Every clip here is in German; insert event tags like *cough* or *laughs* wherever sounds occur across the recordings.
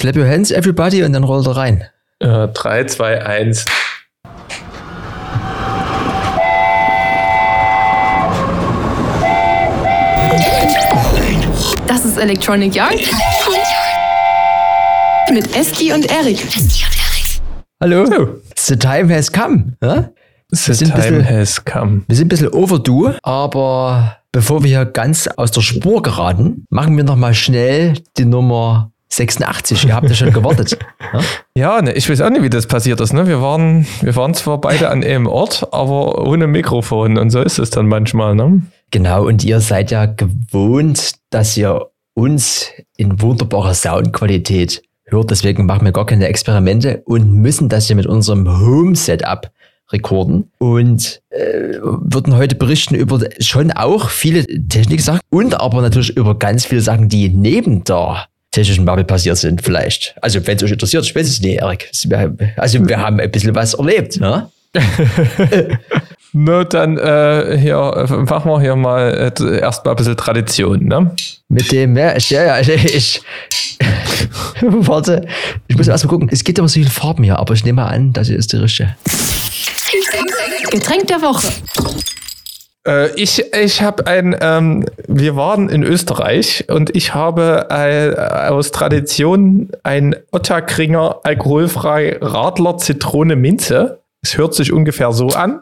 Clap your hands, everybody, und dann rollt er rein. Äh, 3, 2, 1. Das ist Electronic Yard. Mit Eski und Erik. Hallo. The time has come. Ja? The time bisschen- has come. Wir sind ein bisschen overdue, aber bevor wir hier ganz aus der Spur geraten, machen wir noch mal schnell die Nummer 86. Ihr habt ja schon gewartet. Ja? *laughs* Ja, ne, ich weiß auch nicht, wie das passiert ist. Ne? Wir, waren, wir waren zwar beide an einem Ort, aber ohne Mikrofon. Und so ist es dann manchmal. Ne? Genau, und ihr seid ja gewohnt, dass ihr uns in wunderbarer Soundqualität hört. Deswegen machen wir gar keine Experimente und müssen das hier mit unserem Home-Setup rekorden und äh, würden heute berichten über schon auch viele Techniksachen und aber natürlich über ganz viele Sachen, die neben der technischen Bubble passiert sind vielleicht. Also wenn es euch interessiert, ich weiß es nicht, Erik. Also wir haben ein bisschen was erlebt. Ne? *laughs* Na, dann äh, hier, machen wir hier mal äh, erstmal ein bisschen Tradition. Ne? Mit dem, ja, ich, ja, ja, *laughs* ich, ich *laughs* warte, ich muss erst mal gucken. Es gibt aber so viele Farben hier, aber ich nehme mal an, das hier ist die richtige. Getränk der Woche. Äh, ich ich habe ein, ähm, wir waren in Österreich und ich habe äh, aus Tradition ein Ottakringer alkoholfrei Radler Zitrone Minze. Es hört sich ungefähr so an.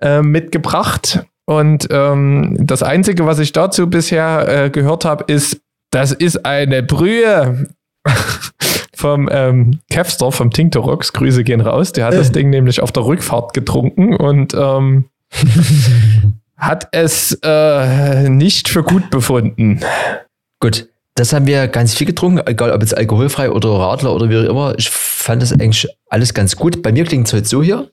Äh, mitgebracht. Und ähm, das Einzige, was ich dazu bisher äh, gehört habe, ist, das ist eine Brühe *laughs* vom ähm, Kevster, vom Tinktorox. Grüße gehen raus. Der hat das Ding nämlich auf der Rückfahrt getrunken und ähm, *laughs* hat es äh, nicht für gut befunden. Gut, das haben wir ganz viel getrunken, egal ob jetzt alkoholfrei oder Radler oder wie auch immer. Ich fand das eigentlich alles ganz gut. Bei mir klingt es heute so hier.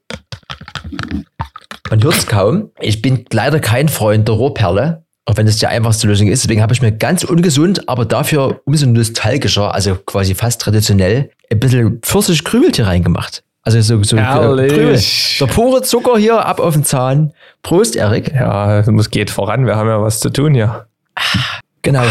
Man hört es kaum. Ich bin leider kein Freund der Rohrperle, auch wenn das die einfachste Lösung ist. Deswegen habe ich mir ganz ungesund, aber dafür umso nostalgischer, also quasi fast traditionell, ein bisschen Pfirsich-Krümeltee reingemacht. Also so, so. Krümel. Der pure Zucker hier ab auf den Zahn. Prost, Erik. Ja, es geht voran. Wir haben ja was zu tun hier. Genau.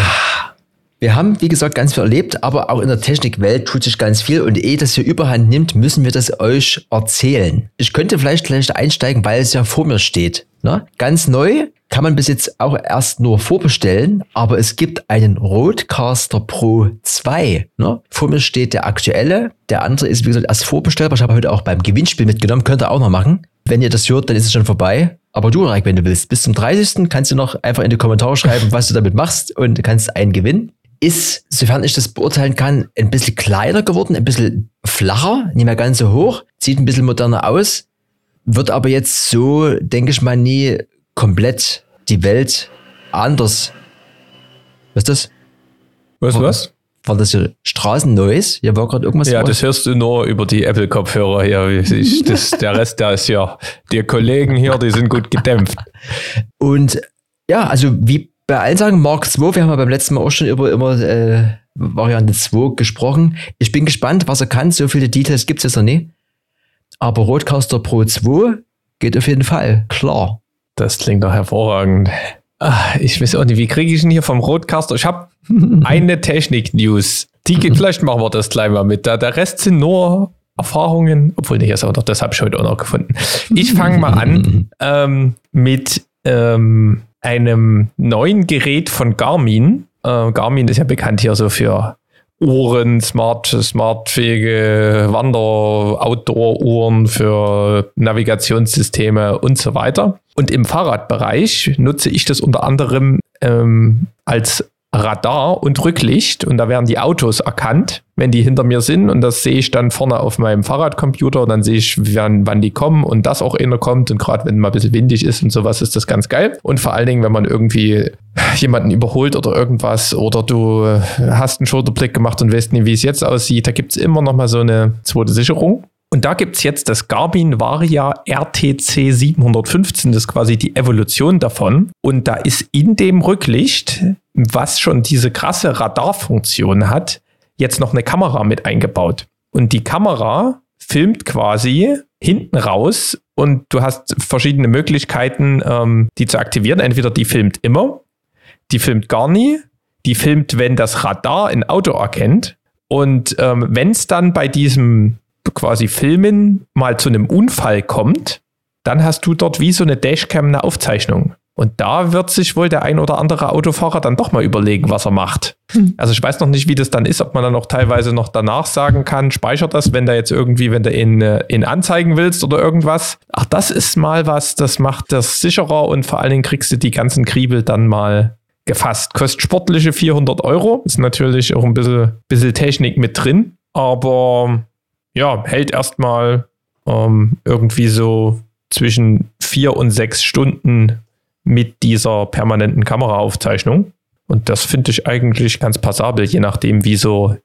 Wir haben, wie gesagt, ganz viel erlebt, aber auch in der Technikwelt tut sich ganz viel und ehe das hier überhand nimmt, müssen wir das euch erzählen. Ich könnte vielleicht gleich einsteigen, weil es ja vor mir steht. Ne? Ganz neu kann man bis jetzt auch erst nur vorbestellen, aber es gibt einen Roadcaster Pro 2. Ne? Vor mir steht der aktuelle, der andere ist, wie gesagt, erst vorbestellbar. Ich habe heute auch beim Gewinnspiel mitgenommen, könnt ihr auch noch machen. Wenn ihr das hört, dann ist es schon vorbei. Aber du, Reik, wenn du willst, bis zum 30. kannst du noch einfach in die Kommentare schreiben, was du damit machst und kannst einen gewinnen. Ist, sofern ich das beurteilen kann, ein bisschen kleiner geworden, ein bisschen flacher, nicht mehr ganz so hoch, sieht ein bisschen moderner aus, wird aber jetzt so, denke ich mal, nie komplett die Welt anders. Was ist das? Was, was? War das hier Straßennoise? Hier war gerade irgendwas. Ja, was- das hörst du nur über die Apple-Kopfhörer hier. Ich, das, der Rest, der ist ja, die Kollegen hier, die sind gut gedämpft. *laughs* Und ja, also wie bei allen Sachen, Mark 2, wir haben ja beim letzten Mal auch schon über immer äh, Variante 2 gesprochen. Ich bin gespannt, was er kann. So viele Details gibt es jetzt noch nicht. Aber Roadcaster Pro 2 geht auf jeden Fall. Klar. Das klingt doch hervorragend. Ah, ich weiß auch nicht, wie kriege ich ihn hier vom Roadcaster? Ich habe *laughs* eine Technik-News. Die geht, *laughs* vielleicht machen wir das gleich mal mit. Da, der Rest sind nur Erfahrungen, obwohl nicht, doch, das habe ich heute auch noch gefunden. Ich fange mal an *laughs* ähm, mit ähm, einem neuen Gerät von Garmin. Äh, Garmin ist ja bekannt hier so für Uhren, smart, smartfähige Wander-, Outdoor-Uhren für Navigationssysteme und so weiter. Und im Fahrradbereich nutze ich das unter anderem ähm, als Radar und Rücklicht. Und da werden die Autos erkannt, wenn die hinter mir sind. Und das sehe ich dann vorne auf meinem Fahrradcomputer. Und dann sehe ich, wann, wann die kommen und dass auch einer kommt. Und gerade wenn mal ein bisschen windig ist und sowas ist das ganz geil. Und vor allen Dingen, wenn man irgendwie *laughs* jemanden überholt oder irgendwas oder du hast einen Schulterblick gemacht und weißt nicht, wie es jetzt aussieht, da gibt es immer noch mal so eine zweite Sicherung. Und da gibt es jetzt das Garmin Varia RTC 715, das ist quasi die Evolution davon. Und da ist in dem Rücklicht, was schon diese krasse Radarfunktion hat, jetzt noch eine Kamera mit eingebaut. Und die Kamera filmt quasi hinten raus und du hast verschiedene Möglichkeiten, ähm, die zu aktivieren. Entweder die filmt immer, die filmt gar nie, die filmt, wenn das Radar ein Auto erkennt Und ähm, wenn es dann bei diesem quasi Filmen mal zu einem Unfall kommt, dann hast du dort wie so eine Dashcam eine Aufzeichnung. Und da wird sich wohl der ein oder andere Autofahrer dann doch mal überlegen, was er macht. Hm. Also ich weiß noch nicht, wie das dann ist, ob man dann auch teilweise noch danach sagen kann, speichert das, wenn da jetzt irgendwie, wenn du in, äh, in anzeigen willst oder irgendwas. Ach, das ist mal was, das macht das sicherer und vor allen Dingen kriegst du die ganzen Kriebel dann mal gefasst. Kostet sportliche 400 Euro, ist natürlich auch ein bisschen, bisschen Technik mit drin, aber ja, hält erstmal ähm, irgendwie so zwischen vier und sechs Stunden mit dieser permanenten Kameraaufzeichnung. Und das finde ich eigentlich ganz passabel, je nachdem, wie so,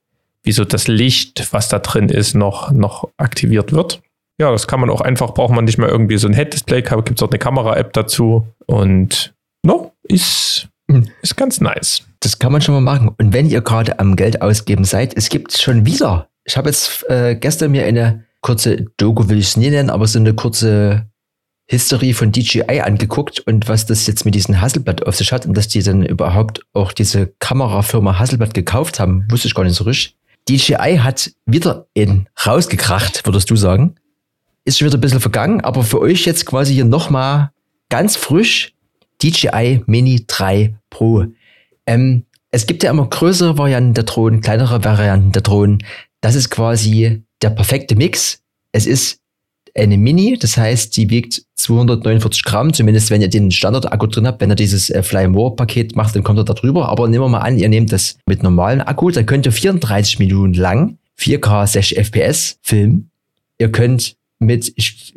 wie so das Licht, was da drin ist, noch, noch aktiviert wird. Ja, das kann man auch einfach, braucht man nicht mehr irgendwie so ein Head-Display, gibt es auch eine Kamera-App dazu. Und no, ist, hm. ist ganz nice. Das kann man schon mal machen. Und wenn ihr gerade am Geld ausgeben seid, es gibt schon wieder. Ich habe jetzt äh, gestern mir eine kurze Doku, will ich es nie nennen, aber so eine kurze History von DJI angeguckt und was das jetzt mit diesem Hasselblatt auf sich hat und dass die dann überhaupt auch diese Kamerafirma Hasselblatt gekauft haben, wusste ich gar nicht so richtig. DJI hat wieder in rausgekracht, würdest du sagen. Ist schon wieder ein bisschen vergangen, aber für euch jetzt quasi hier nochmal ganz frisch DJI Mini 3 Pro. Ähm, es gibt ja immer größere Varianten der Drohnen, kleinere Varianten der Drohnen. Das ist quasi der perfekte Mix. Es ist eine Mini, das heißt, die wiegt 249 Gramm, zumindest wenn ihr den Standard-Akku drin habt. Wenn ihr dieses äh, Fly More-Paket macht, dann kommt er da drüber. Aber nehmen wir mal an, ihr nehmt das mit normalen Akku, dann könnt ihr 34 Minuten lang 4K 60 FPS filmen. Ihr könnt mit, ich,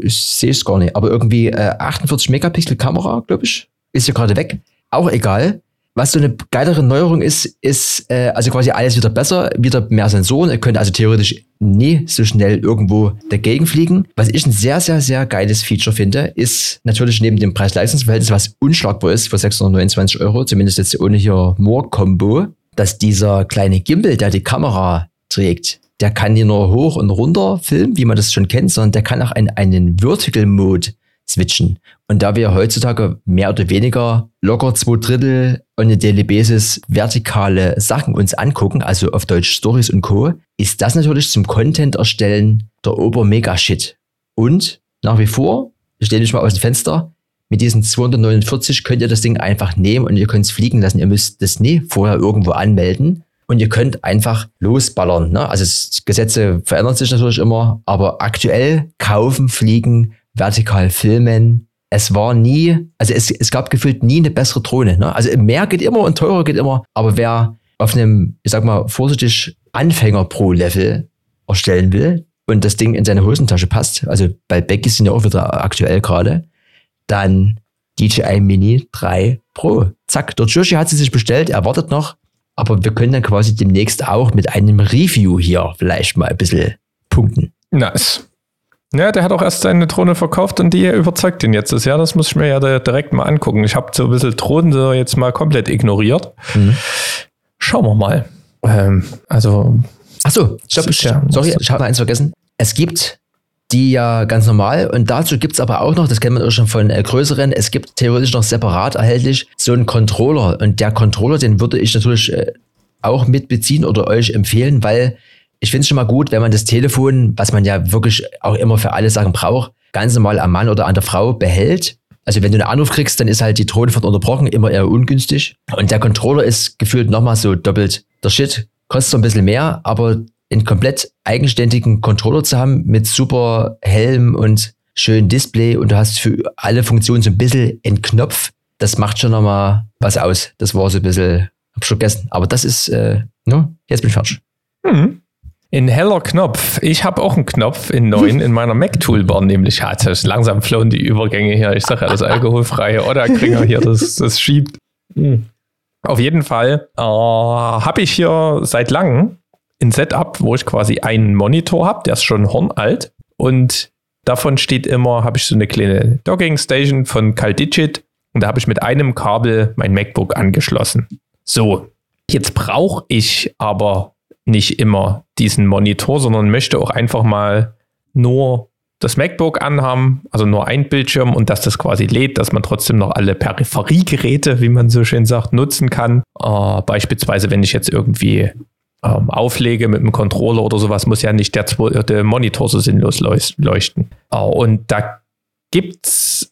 ich sehe es gar nicht, aber irgendwie äh, 48 Megapixel Kamera, glaube ich, ist ja gerade weg. Auch egal. Was so eine geilere Neuerung ist, ist äh, also quasi alles wieder besser, wieder mehr Sensoren. Ihr könnt also theoretisch nie so schnell irgendwo dagegen fliegen. Was ich ein sehr, sehr, sehr geiles Feature finde, ist natürlich neben dem Preis-Leistungs-Verhältnis, was unschlagbar ist für 629 Euro, zumindest jetzt ohne hier More-Combo, dass dieser kleine Gimbal, der die Kamera trägt, der kann hier nur hoch und runter filmen, wie man das schon kennt, sondern der kann auch in einen Vertical Mode switchen. Und da wir heutzutage mehr oder weniger locker zwei Drittel on a daily basis vertikale Sachen uns angucken, also auf Deutsch Stories und Co., ist das natürlich zum Content erstellen der Ober-Mega-Shit. Und nach wie vor, ich stelle mich mal aus dem Fenster, mit diesen 249 könnt ihr das Ding einfach nehmen und ihr könnt es fliegen lassen. Ihr müsst das nie vorher irgendwo anmelden und ihr könnt einfach losballern. Ne? Also Gesetze verändern sich natürlich immer, aber aktuell kaufen, fliegen, vertikal filmen. Es war nie, also es, es gab gefühlt nie eine bessere Drohne. Ne? Also mehr geht immer und teurer geht immer, aber wer auf einem, ich sag mal, vorsichtig Anfänger pro Level erstellen will und das Ding in seine Hosentasche passt, also bei Becky sind ja auch wieder aktuell gerade, dann DJI Mini 3 Pro. Zack, der Joshi hat sie sich bestellt, er wartet noch, aber wir können dann quasi demnächst auch mit einem Review hier vielleicht mal ein bisschen punkten. Nice. Ja, der hat auch erst seine Drohne verkauft und die überzeugt ihn jetzt. Das ja, das muss ich mir ja direkt mal angucken. Ich habe so ein bisschen Drohnen so jetzt mal komplett ignoriert. Mhm. Schauen wir mal. Ähm, also. Achso, stopp, ja, sorry, ich habe eins vergessen. Es gibt die ja ganz normal und dazu gibt es aber auch noch, das kennt man auch schon von äh, größeren, es gibt theoretisch noch separat erhältlich so einen Controller und der Controller, den würde ich natürlich äh, auch mitbeziehen oder euch empfehlen, weil ich finde es schon mal gut, wenn man das Telefon, was man ja wirklich auch immer für alle Sachen braucht, ganz normal am Mann oder an der Frau behält. Also wenn du einen Anruf kriegst, dann ist halt die Drohne von unterbrochen, immer eher ungünstig. Und der Controller ist gefühlt nochmal so doppelt der Shit. Kostet so ein bisschen mehr, aber einen komplett eigenständigen Controller zu haben mit super Helm und schönem Display und du hast für alle Funktionen so ein bisschen einen Knopf, das macht schon nochmal was aus. Das war so ein bisschen, hab schon vergessen. Aber das ist, äh, no, jetzt bin ich fertig. Mhm. In heller Knopf. Ich habe auch einen Knopf in neun in meiner Mac-Toolbar, nämlich hat es langsam flown die Übergänge hier. Ich sage ja, das alkoholfreie Oder-Kringer hier, das, das schiebt. Mhm. Auf jeden Fall äh, habe ich hier seit langem ein Setup, wo ich quasi einen Monitor habe, der ist schon hornalt und davon steht immer, habe ich so eine kleine Docking Station von CalDigit und da habe ich mit einem Kabel mein MacBook angeschlossen. So, jetzt brauche ich aber nicht immer diesen Monitor, sondern möchte auch einfach mal nur das MacBook anhaben, also nur ein Bildschirm und dass das quasi lädt, dass man trotzdem noch alle Peripheriegeräte, wie man so schön sagt, nutzen kann. Äh, beispielsweise, wenn ich jetzt irgendwie ähm, auflege mit dem Controller oder sowas, muss ja nicht der, der Monitor so sinnlos leuchten. Uh, und da gibt's,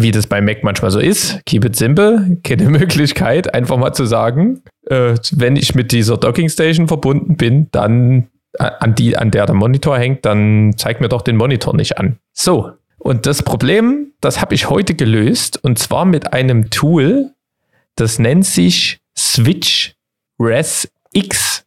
wie das bei Mac manchmal so ist, keep it simple, keine *laughs* Möglichkeit, einfach mal zu sagen, äh, wenn ich mit dieser Docking Station verbunden bin, dann äh, an die, an der der Monitor hängt, dann zeigt mir doch den Monitor nicht an. So. Und das Problem, das habe ich heute gelöst und zwar mit einem Tool, das nennt sich Switch Res X.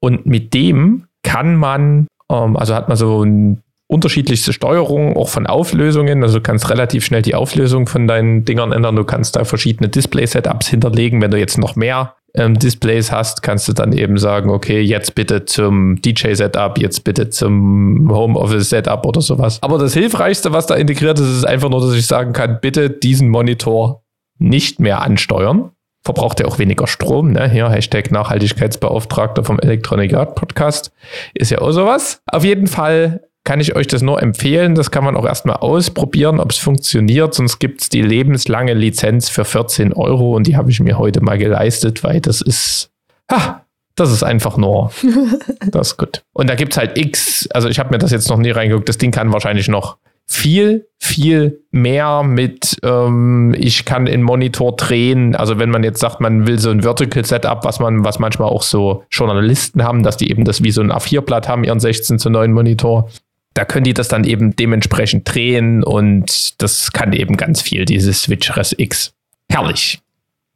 Und mit dem kann man, ähm, also hat man so ein unterschiedlichste Steuerungen, auch von Auflösungen. Also du kannst relativ schnell die Auflösung von deinen Dingern ändern. Du kannst da verschiedene Display-Setups hinterlegen. Wenn du jetzt noch mehr ähm, Displays hast, kannst du dann eben sagen, okay, jetzt bitte zum DJ-Setup, jetzt bitte zum Homeoffice-Setup oder sowas. Aber das Hilfreichste, was da integriert ist, ist einfach nur, dass ich sagen kann, bitte diesen Monitor nicht mehr ansteuern verbraucht er auch weniger Strom. Ne? Hier, Hashtag Nachhaltigkeitsbeauftragter vom Electronic Art Podcast. Ist ja auch sowas. Auf jeden Fall kann ich euch das nur empfehlen. Das kann man auch erstmal ausprobieren, ob es funktioniert. Sonst gibt es die lebenslange Lizenz für 14 Euro und die habe ich mir heute mal geleistet, weil das ist, ha, das ist einfach nur, *laughs* das ist gut. Und da gibt es halt X, also ich habe mir das jetzt noch nie reingeguckt. Das Ding kann wahrscheinlich noch viel, viel mehr mit, ähm, ich kann den Monitor drehen. Also wenn man jetzt sagt, man will so ein Vertical Setup, was man, was manchmal auch so Journalisten haben, dass die eben das wie so ein A4-Blatt haben, ihren 16 zu 9 Monitor. Da können die das dann eben dementsprechend drehen und das kann eben ganz viel, dieses Switch Res X. Herrlich.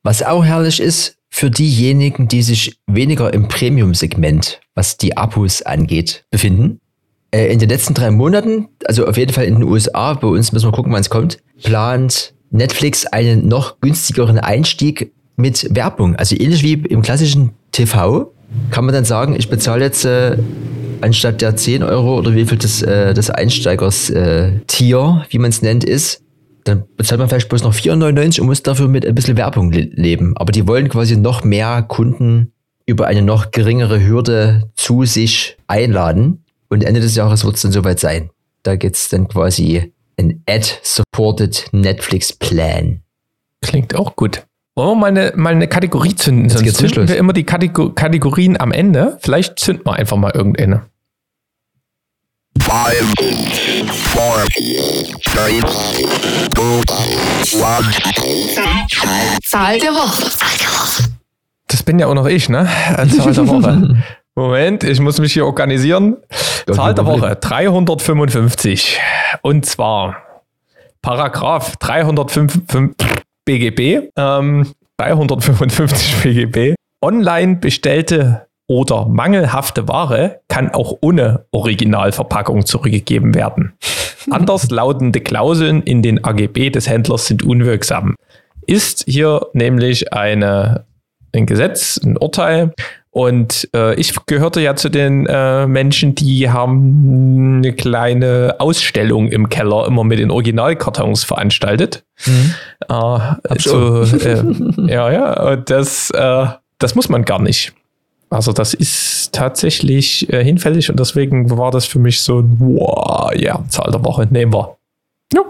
Was auch herrlich ist, für diejenigen, die sich weniger im Premium-Segment, was die Abos angeht, befinden, äh, in den letzten drei Monaten, also auf jeden Fall in den USA, bei uns müssen wir gucken, wann es kommt, plant Netflix einen noch günstigeren Einstieg mit Werbung. Also ähnlich wie im klassischen TV kann man dann sagen, ich bezahle jetzt äh, anstatt der 10 Euro oder wie viel das, äh, das Einsteigers-Tier, äh, wie man es nennt, ist, dann bezahlt man vielleicht bloß noch 4,99 und muss dafür mit ein bisschen Werbung le leben. Aber die wollen quasi noch mehr Kunden über eine noch geringere Hürde zu sich einladen. Und Ende des Jahres wird es dann soweit sein. Da gibt es dann quasi ein Ad-Supported Netflix-Plan. Klingt auch gut. Wollen wir mal eine, mal eine Kategorie zünden? Jetzt Sonst zünden wir immer die Kategor Kategorien am Ende. Vielleicht zünden wir einfach mal irgendeine. Five, four, three, two, one. Zahl der Woche. Das bin ja auch noch ich, ne? Zahl der Woche. *laughs* Moment, ich muss mich hier organisieren. Zahl der Woche 355. Und zwar Paragraph 305 BGB, ähm, 355 BGB. Online bestellte oder mangelhafte Ware kann auch ohne Originalverpackung zurückgegeben werden. *laughs* Anders lautende Klauseln in den AGB des Händlers sind unwirksam. Ist hier nämlich eine, ein Gesetz, ein Urteil, und äh, ich gehörte ja zu den äh, Menschen, die haben eine kleine Ausstellung im Keller immer mit den Originalkartons veranstaltet. Mhm. Äh, so, äh, *laughs* ja, ja, und das, äh, das muss man gar nicht. Also das ist tatsächlich äh, hinfällig und deswegen war das für mich so ein, wow, ja, Zahl der Woche, nehmen wir. Ja,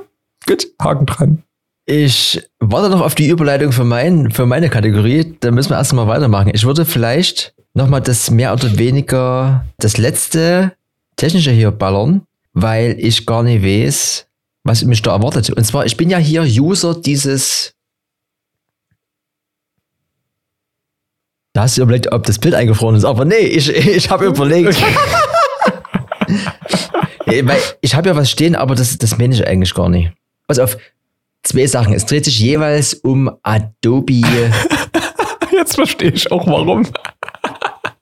gut, Haken dran. Ich warte noch auf die Überleitung für, mein, für meine Kategorie. Da müssen wir erstmal weitermachen. Ich würde vielleicht nochmal das mehr oder weniger das letzte technische hier ballern, weil ich gar nicht weiß, was mich da erwartet. Und zwar, ich bin ja hier User dieses. Da hast du überlegt, ob das Bild eingefroren ist, aber nee, ich, *laughs* ich habe überlegt. *laughs* weil ich habe ja was stehen, aber das, das meine ich eigentlich gar nicht. Pass auf, zwei Sachen. Es dreht sich jeweils um Adobe. *laughs* Jetzt verstehe ich auch warum.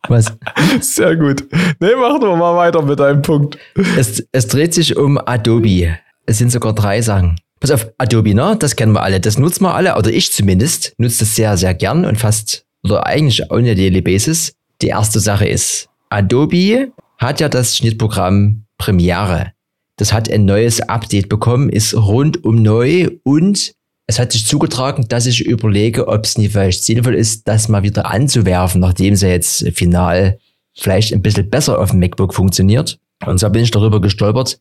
Was? Sehr gut. Nee, machen wir mal weiter mit deinem Punkt. Es, es dreht sich um Adobe. Es sind sogar drei Sachen. Pass auf, Adobe, ne? Das kennen wir alle. Das nutzen wir alle, oder ich zumindest, nutze das sehr, sehr gern und fast, oder eigentlich ohne Daily Basis. Die erste Sache ist, Adobe hat ja das Schnittprogramm Premiere. Das hat ein neues Update bekommen, ist rundum neu und es hat sich zugetragen, dass ich überlege, ob es nicht vielleicht sinnvoll ist, das mal wieder anzuwerfen, nachdem es jetzt final vielleicht ein bisschen besser auf dem MacBook funktioniert. Und so bin ich darüber gestolpert,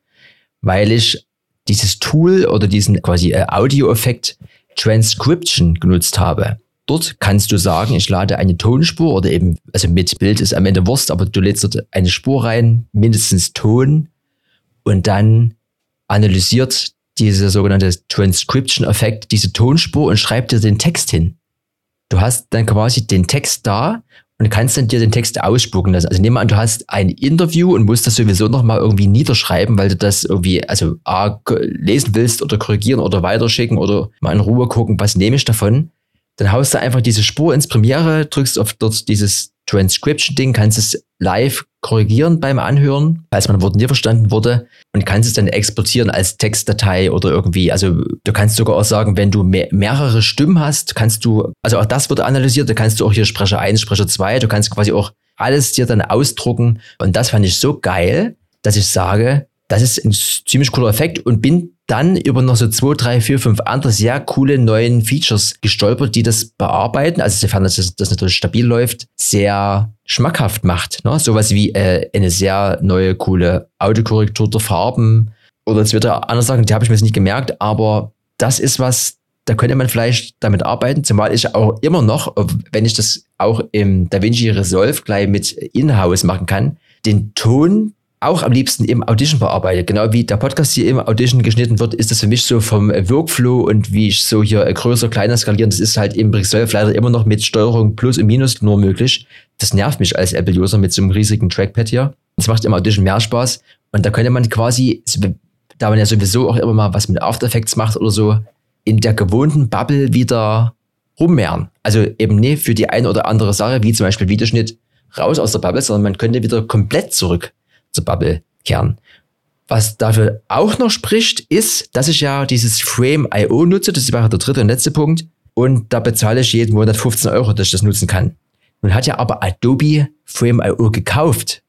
weil ich dieses Tool oder diesen quasi äh, Audio-Effekt Transcription genutzt habe. Dort kannst du sagen, ich lade eine Tonspur oder eben, also mit Bild ist am Ende Wurst, aber du lädst dort eine Spur rein, mindestens Ton und dann analysiert dieser sogenannte Transcription-Effekt diese Tonspur und schreibt dir den Text hin. Du hast dann quasi den Text da und kannst dann dir den Text ausspucken lassen. Also nehmen wir an, du hast ein Interview und musst das sowieso nochmal irgendwie niederschreiben, weil du das irgendwie, also A, lesen willst oder korrigieren oder weiterschicken oder mal in Ruhe gucken, was nehme ich davon. Dann haust du einfach diese Spur ins Premiere, drückst auf dort dieses Transcription-Ding, kannst es live korrigieren beim Anhören, falls man Wort nie verstanden wurde und kannst es dann exportieren als Textdatei oder irgendwie. Also du kannst sogar auch sagen, wenn du mehr, mehrere Stimmen hast, kannst du, also auch das wird analysiert, da kannst du auch hier Sprecher 1, Sprecher 2, du kannst quasi auch alles dir dann ausdrucken und das fand ich so geil, dass ich sage, das ist ein ziemlich cooler Effekt und bin dann über noch so zwei, drei, vier, fünf andere sehr coole neuen Features gestolpert, die das bearbeiten, also sofern das, das natürlich stabil läuft, sehr schmackhaft macht. Ne? Sowas wie äh, eine sehr neue, coole Autokorrektur der Farben oder jetzt wieder andere Sachen, die habe ich mir jetzt nicht gemerkt, aber das ist was, da könnte man vielleicht damit arbeiten, zumal ich auch immer noch, wenn ich das auch im DaVinci Resolve gleich mit In-House machen kann, den Ton auch am liebsten im Audition bearbeitet. Genau wie der Podcast hier im Audition geschnitten wird, ist das für mich so vom Workflow und wie ich so hier größer, kleiner skalieren, das ist halt im Resolve leider immer noch mit Steuerung Plus und Minus nur möglich. Das nervt mich als Apple-User mit so einem riesigen Trackpad hier. Das macht im Audition mehr Spaß. Und da könnte man quasi, da man ja sowieso auch immer mal was mit After Effects macht oder so, in der gewohnten Bubble wieder rummehren. Also eben nicht für die eine oder andere Sache, wie zum Beispiel Videoschnitt, raus aus der Bubble, sondern man könnte wieder komplett zurück zur Bubble kehren. Was dafür auch noch spricht, ist, dass ich ja dieses Frame.io nutze. Das wäre der dritte und letzte Punkt. Und da bezahle ich jeden Monat 15 Euro, dass ich das nutzen kann. Nun hat ja aber Adobe Frame.io gekauft.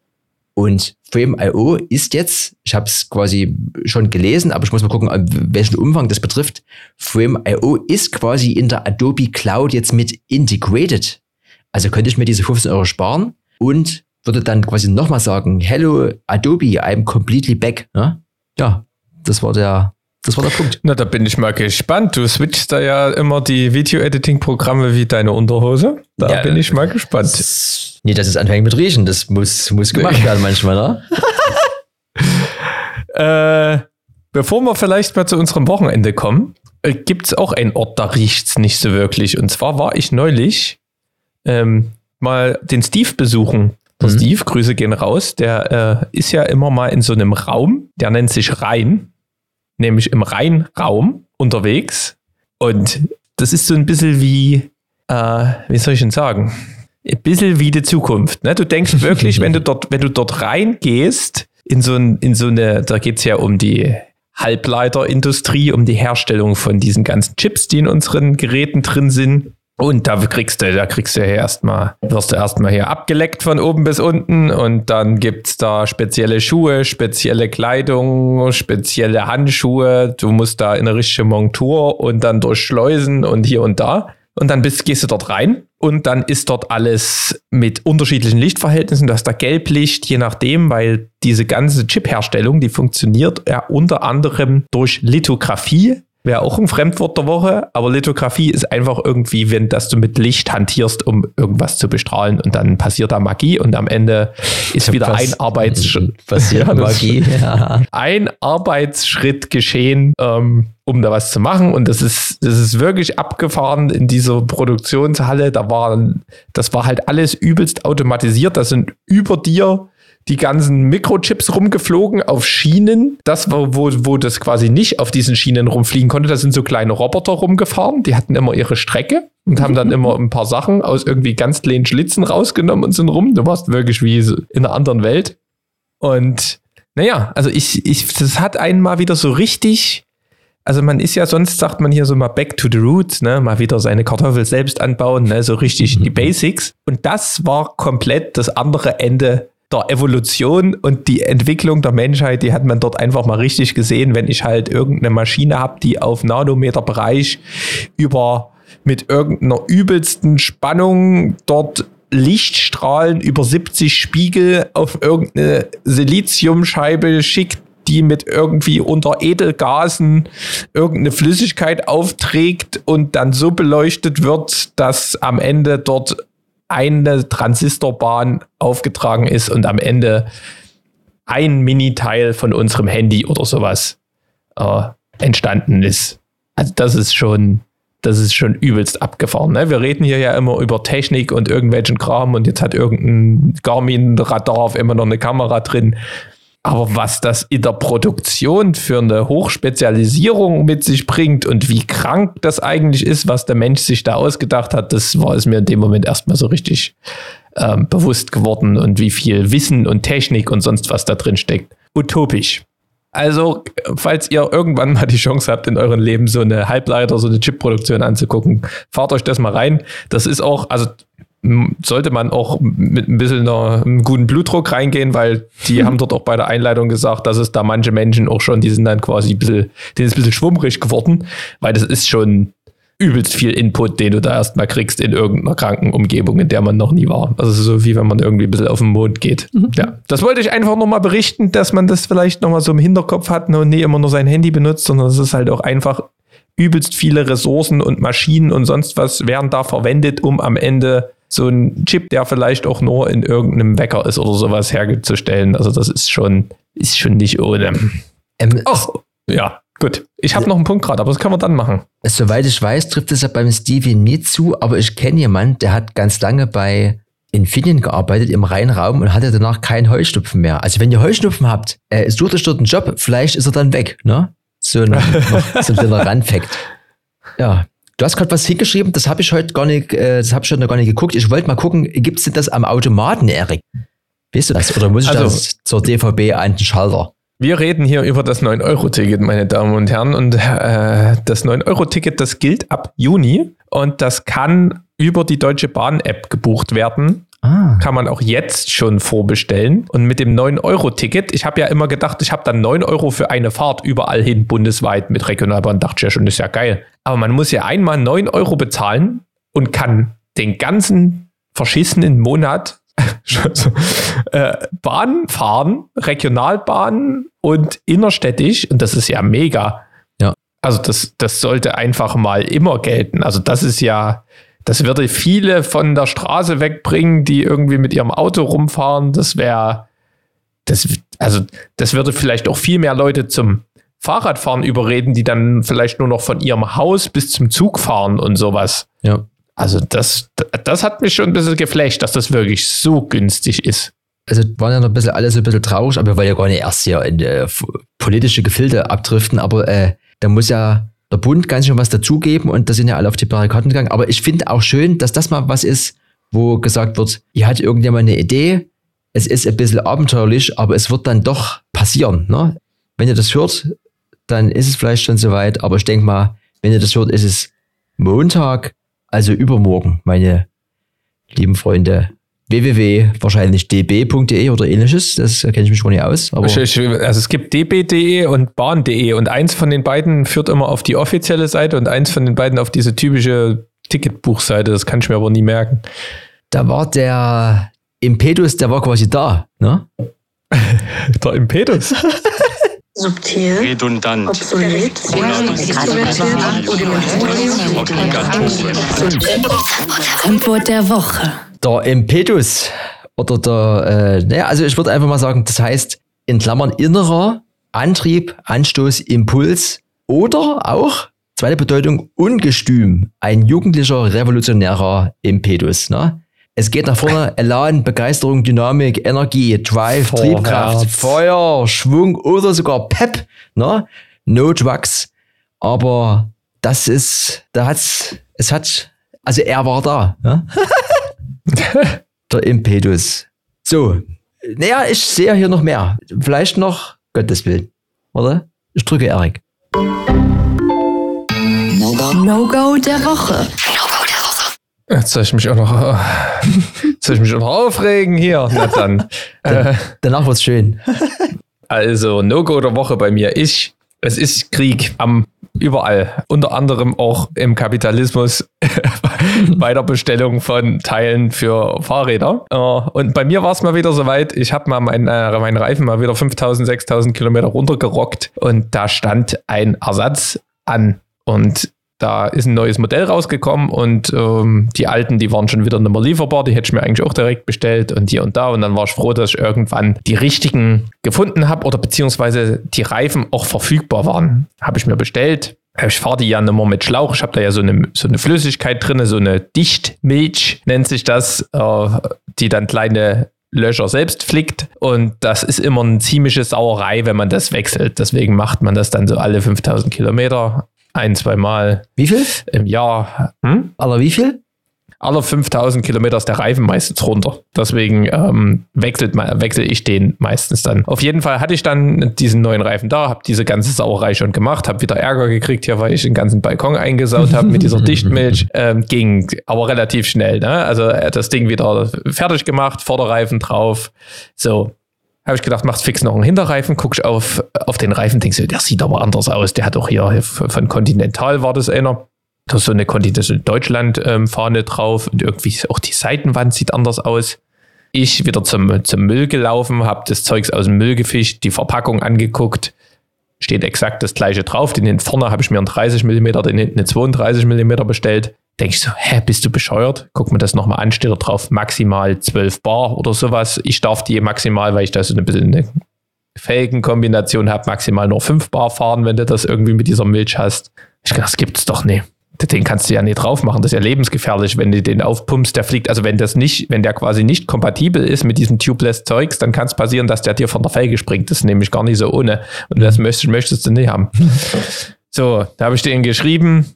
Und Frame.io ist jetzt, ich habe es quasi schon gelesen, aber ich muss mal gucken, welchen Umfang das betrifft. Frame.io ist quasi in der Adobe Cloud jetzt mit integrated. Also könnte ich mir diese 15 Euro sparen und würde dann quasi nochmal sagen, hello Adobe, I'm completely back. Ja, ja das war der, das war der Punkt. Na, da bin ich mal gespannt. Du switchst da ja immer die Video-Editing-Programme wie deine Unterhose. Da ja, bin ich mal gespannt. Das, nee, das ist anfänglich mit Riechen. Das muss, muss gemacht werden manchmal, ne? *laughs* äh, bevor wir vielleicht mal zu unserem Wochenende kommen, äh, gibt es auch einen Ort, da riecht es nicht so wirklich. Und zwar war ich neulich ähm, mal den Steve besuchen. Der mhm. Steve, Grüße gehen raus, der äh, ist ja immer mal in so einem Raum, der nennt sich Rhein, nämlich im Rheinraum unterwegs. Und das ist so ein bisschen wie, äh, wie soll ich denn sagen? Ein bisschen wie die Zukunft. Ne? Du denkst *laughs* wirklich, wenn du dort, wenn du dort reingehst, in so, ein, in so eine, da geht es ja um die Halbleiterindustrie, um die Herstellung von diesen ganzen Chips, die in unseren Geräten drin sind. Und da kriegst du, da kriegst du ja erstmal, wirst du erstmal hier abgeleckt von oben bis unten und dann gibt es da spezielle Schuhe, spezielle Kleidung, spezielle Handschuhe. Du musst da in eine richtige Montur und dann durch Schleusen und hier und da. Und dann bist, gehst du dort rein und dann ist dort alles mit unterschiedlichen Lichtverhältnissen. Du hast da Gelblicht, je nachdem, weil diese ganze Chip-Herstellung, die funktioniert ja unter anderem durch Lithografie. Wäre auch ein Fremdwort der Woche, aber Lithografie ist einfach irgendwie, wenn dass du mit Licht hantierst, um irgendwas zu bestrahlen und dann passiert da Magie und am Ende ist wieder ein Arbeitsschritt. Passiert *laughs* ja, Magie. *laughs* Ja. Ein Arbeitsschritt geschehen, ähm, um da was zu machen. Und das ist, das ist wirklich abgefahren in dieser Produktionshalle. Da waren, das war halt alles übelst automatisiert. Da sind über dir die ganzen Mikrochips rumgeflogen auf Schienen. Das war, wo, wo das quasi nicht auf diesen Schienen rumfliegen konnte. Da sind so kleine Roboter rumgefahren. Die hatten immer ihre Strecke und haben dann immer ein paar Sachen aus irgendwie ganz kleinen Schlitzen rausgenommen und sind rum. Du warst wirklich wie in einer anderen Welt. Und naja, also ich, ich, das hat einen mal wieder so richtig also man ist ja sonst, sagt man hier so mal back to the roots, ne? mal wieder seine Kartoffel selbst anbauen, ne? so richtig die Basics. Und das war komplett das andere Ende der Evolution und die Entwicklung der Menschheit, die hat man dort einfach mal richtig gesehen, wenn ich halt irgendeine Maschine habe, die auf Nanometerbereich über mit irgendeiner übelsten Spannung dort Lichtstrahlen über 70 Spiegel auf irgendeine Siliziumscheibe schickt, die mit irgendwie unter Edelgasen irgendeine Flüssigkeit aufträgt und dann so beleuchtet wird, dass am Ende dort eine Transistorbahn aufgetragen ist und am Ende ein Miniteil von unserem Handy oder sowas äh, entstanden ist. Also das ist schon, das ist schon übelst abgefahren. Ne? Wir reden hier ja immer über Technik und irgendwelchen Kram und jetzt hat irgendein Garmin-Radar auf immer noch eine Kamera drin. Aber was das in der Produktion für eine Hochspezialisierung mit sich bringt und wie krank das eigentlich ist, was der Mensch sich da ausgedacht hat, das war es mir in dem Moment erstmal so richtig ähm, bewusst geworden und wie viel Wissen und Technik und sonst was da drin steckt. Utopisch. Also, falls ihr irgendwann mal die Chance habt, in eurem Leben so eine Halbleiter, so eine Chip-Produktion anzugucken, fahrt euch das mal rein. Das ist auch, also sollte man auch mit ein bisschen einer, einem guten Blutdruck reingehen, weil die *laughs* haben dort auch bei der Einleitung gesagt, dass es da manche Menschen auch schon, die sind dann quasi ein bisschen, denen ist ein bisschen schwummrig geworden, weil das ist schon übelst viel Input, den du da erstmal kriegst in irgendeiner kranken Umgebung, in der man noch nie war. Also so wie wenn man irgendwie ein bisschen auf den Mond geht. Mhm. Ja, das wollte ich einfach nochmal berichten, dass man das vielleicht nochmal so im Hinterkopf hat und nie immer nur sein Handy benutzt, sondern es ist halt auch einfach übelst viele Ressourcen und Maschinen und sonst was werden da verwendet, um am Ende so ein Chip, der vielleicht auch nur in irgendeinem Wecker ist oder sowas herzustellen. Also das ist schon, ist schon nicht ohne. Ähm, Ach, ja, gut. Ich habe noch einen Punkt gerade, aber das können wir dann machen. Soweit ich weiß, trifft es ja beim Stevie nie zu, aber ich kenne jemanden, der hat ganz lange bei Infineon gearbeitet im Rheinraum und hatte danach keinen Heuschnupfen mehr. Also wenn ihr Heuschnupfen habt, äh, sucht euch dort einen Job, vielleicht ist er dann weg, ne? So ein, *laughs* so ein kleiner Randfact. Ja, Du hast gerade was hingeschrieben, das habe ich heute gar nicht, äh, das habe ich heute noch gar nicht geguckt. Ich wollte mal gucken, gibt es denn das am Automaten, Erik? Weißt du das? Oder muss ich also, das zur DVB an den Schalter? Wir reden hier über das 9-Euro-Ticket, meine Damen und Herren. Und äh, das 9-Euro-Ticket, das gilt ab Juni und das kann über die Deutsche Bahn-App gebucht werden. Ah. Kann man auch jetzt schon vorbestellen. Und mit dem 9-Euro-Ticket, ich habe ja immer gedacht, ich habe dann 9 Euro für eine Fahrt überall hin, bundesweit mit Regionalbahn. Dachte ich ja schon, ist ja geil. Aber man muss ja einmal 9 Euro bezahlen und kann den ganzen verschissenen Monat *laughs* äh, Bahn fahren, Regionalbahn und innerstädtisch. Und das ist ja mega. Ja. Also das, das sollte einfach mal immer gelten. Also das ist ja, das würde viele von der Straße wegbringen, die irgendwie mit ihrem Auto rumfahren. Das wäre, das, also, das würde vielleicht auch viel mehr Leute zum Fahrradfahren überreden, die dann vielleicht nur noch von ihrem Haus bis zum Zug fahren und sowas. Ja. Also, das, das hat mich schon ein bisschen geflasht, dass das wirklich so günstig ist. Also waren ja noch ein bisschen alles ein bisschen traurig, aber wir wollen ja gar nicht erst hier in äh, politische Gefilde abdriften, aber äh, da muss ja der Bund ganz schön was dazugeben und da sind ja alle auf die Barrikaden gegangen. Aber ich finde auch schön, dass das mal was ist, wo gesagt wird, hier hat irgendjemand eine Idee, es ist ein bisschen abenteuerlich, aber es wird dann doch passieren. Ne? Wenn ihr das hört, dann ist es vielleicht schon soweit, aber ich denke mal, wenn ihr das hört, ist es Montag, also übermorgen, meine lieben Freunde www wahrscheinlich db.de oder ähnliches. Das kenne ich mich schon nicht aus. also es gibt db.de und bahn.de und eins von den beiden führt immer auf die offizielle Seite und eins von den beiden auf diese typische Ticketbuchseite. Das kann ich mir aber nie merken. Da war der Impetus, der war quasi da, ne? *laughs* der Impetus? *laughs* Subtil, redundant, obsolet, Antwort der Woche der Impetus oder der, äh, naja, also ich würde einfach mal sagen, das heißt in Klammern innerer Antrieb, Anstoß, Impuls oder auch, zweite Bedeutung, ungestüm, ein jugendlicher, revolutionärer Impetus. Ne? Es geht nach vorne, Elan, Begeisterung, Dynamik, Energie, Drive, Vorwärts. Triebkraft, Feuer, Schwung oder sogar Pep. Ne? No Drugs. Aber das ist, da hat's, es hat, also er war da. Ne? *laughs* der Impetus. So, naja, ich sehe hier noch mehr. Vielleicht noch Gottes Willen. Oder? Ich drücke Erik. No-Go der Woche. Jetzt soll ich mich auch noch, soll ich mich auch noch aufregen hier. Na dann. *laughs* äh, danach wird's schön. also, No-Go der Woche bei mir. Ich, es ist Krieg am überall. Unter anderem auch im Kapitalismus. *laughs* bei der Bestellung von Teilen für Fahrräder. Äh, und bei mir war es mal wieder soweit, ich habe mal meinen äh, mein Reifen mal wieder 5000, 6000 Kilometer runtergerockt und da stand ein Ersatz an. Und da ist ein neues Modell rausgekommen und ähm, die alten, die waren schon wieder nicht mehr lieferbar, die hätte ich mir eigentlich auch direkt bestellt und hier und da. Und dann war ich froh, dass ich irgendwann die richtigen gefunden habe oder beziehungsweise die Reifen auch verfügbar waren. Habe ich mir bestellt. Ich fahre die ja nicht mehr mit Schlauch. Ich habe da ja so eine, so eine Flüssigkeit drin, so eine Dichtmilch nennt sich das, äh, die dann kleine Löcher selbst flickt. Und das ist immer eine ziemliche Sauerei, wenn man das wechselt. Deswegen macht man das dann so alle 5000 Kilometer ein, zwei Mal. Wie viel? Im Jahr. Hm? Aller wie viel? Alle 5000 Kilometer ist der Reifen meistens runter. Deswegen ähm, wechselt wechsle ich den meistens dann. Auf jeden Fall hatte ich dann diesen neuen Reifen da, habe diese ganze Sauerei schon gemacht, habe wieder Ärger gekriegt hier, weil ich den ganzen Balkon eingesaut habe mit dieser *laughs* Dichtmilch. Ähm, ging aber relativ schnell. Ne? Also äh, das Ding wieder fertig gemacht, Vorderreifen drauf. So, habe ich gedacht, machst fix noch einen Hinterreifen, guckst auf, auf den Reifen, denkst du, der sieht aber anders aus. Der hat auch hier von Continental war das einer. Da ist so eine Continental Deutschland-Fahne ähm, drauf und irgendwie auch die Seitenwand sieht anders aus. Ich wieder zum, zum Müll gelaufen, habe das Zeugs aus dem Müll gefischt, die Verpackung angeguckt. Steht exakt das gleiche drauf. Den hinten vorne habe ich mir einen 30 mm, den hinten eine 32 mm bestellt denke ich so, hä, bist du bescheuert? Guck mir das nochmal an, steht da drauf, maximal 12 Bar oder sowas. Ich darf die maximal, weil ich da so ein bisschen eine Felgenkombination habe, maximal nur 5 Bar fahren, wenn du das irgendwie mit dieser Milch hast. Ich dachte, das gibt's doch nicht. Den kannst du ja nicht drauf machen. Das ist ja lebensgefährlich, wenn du den aufpumpst, der fliegt. Also wenn das nicht, wenn der quasi nicht kompatibel ist mit diesem Tubeless Zeugs, dann kann es passieren, dass der dir von der Felge springt. Das ist nämlich gar nicht so ohne. Und das möchtest, möchtest du nicht haben. *laughs* So, da habe ich denen geschrieben,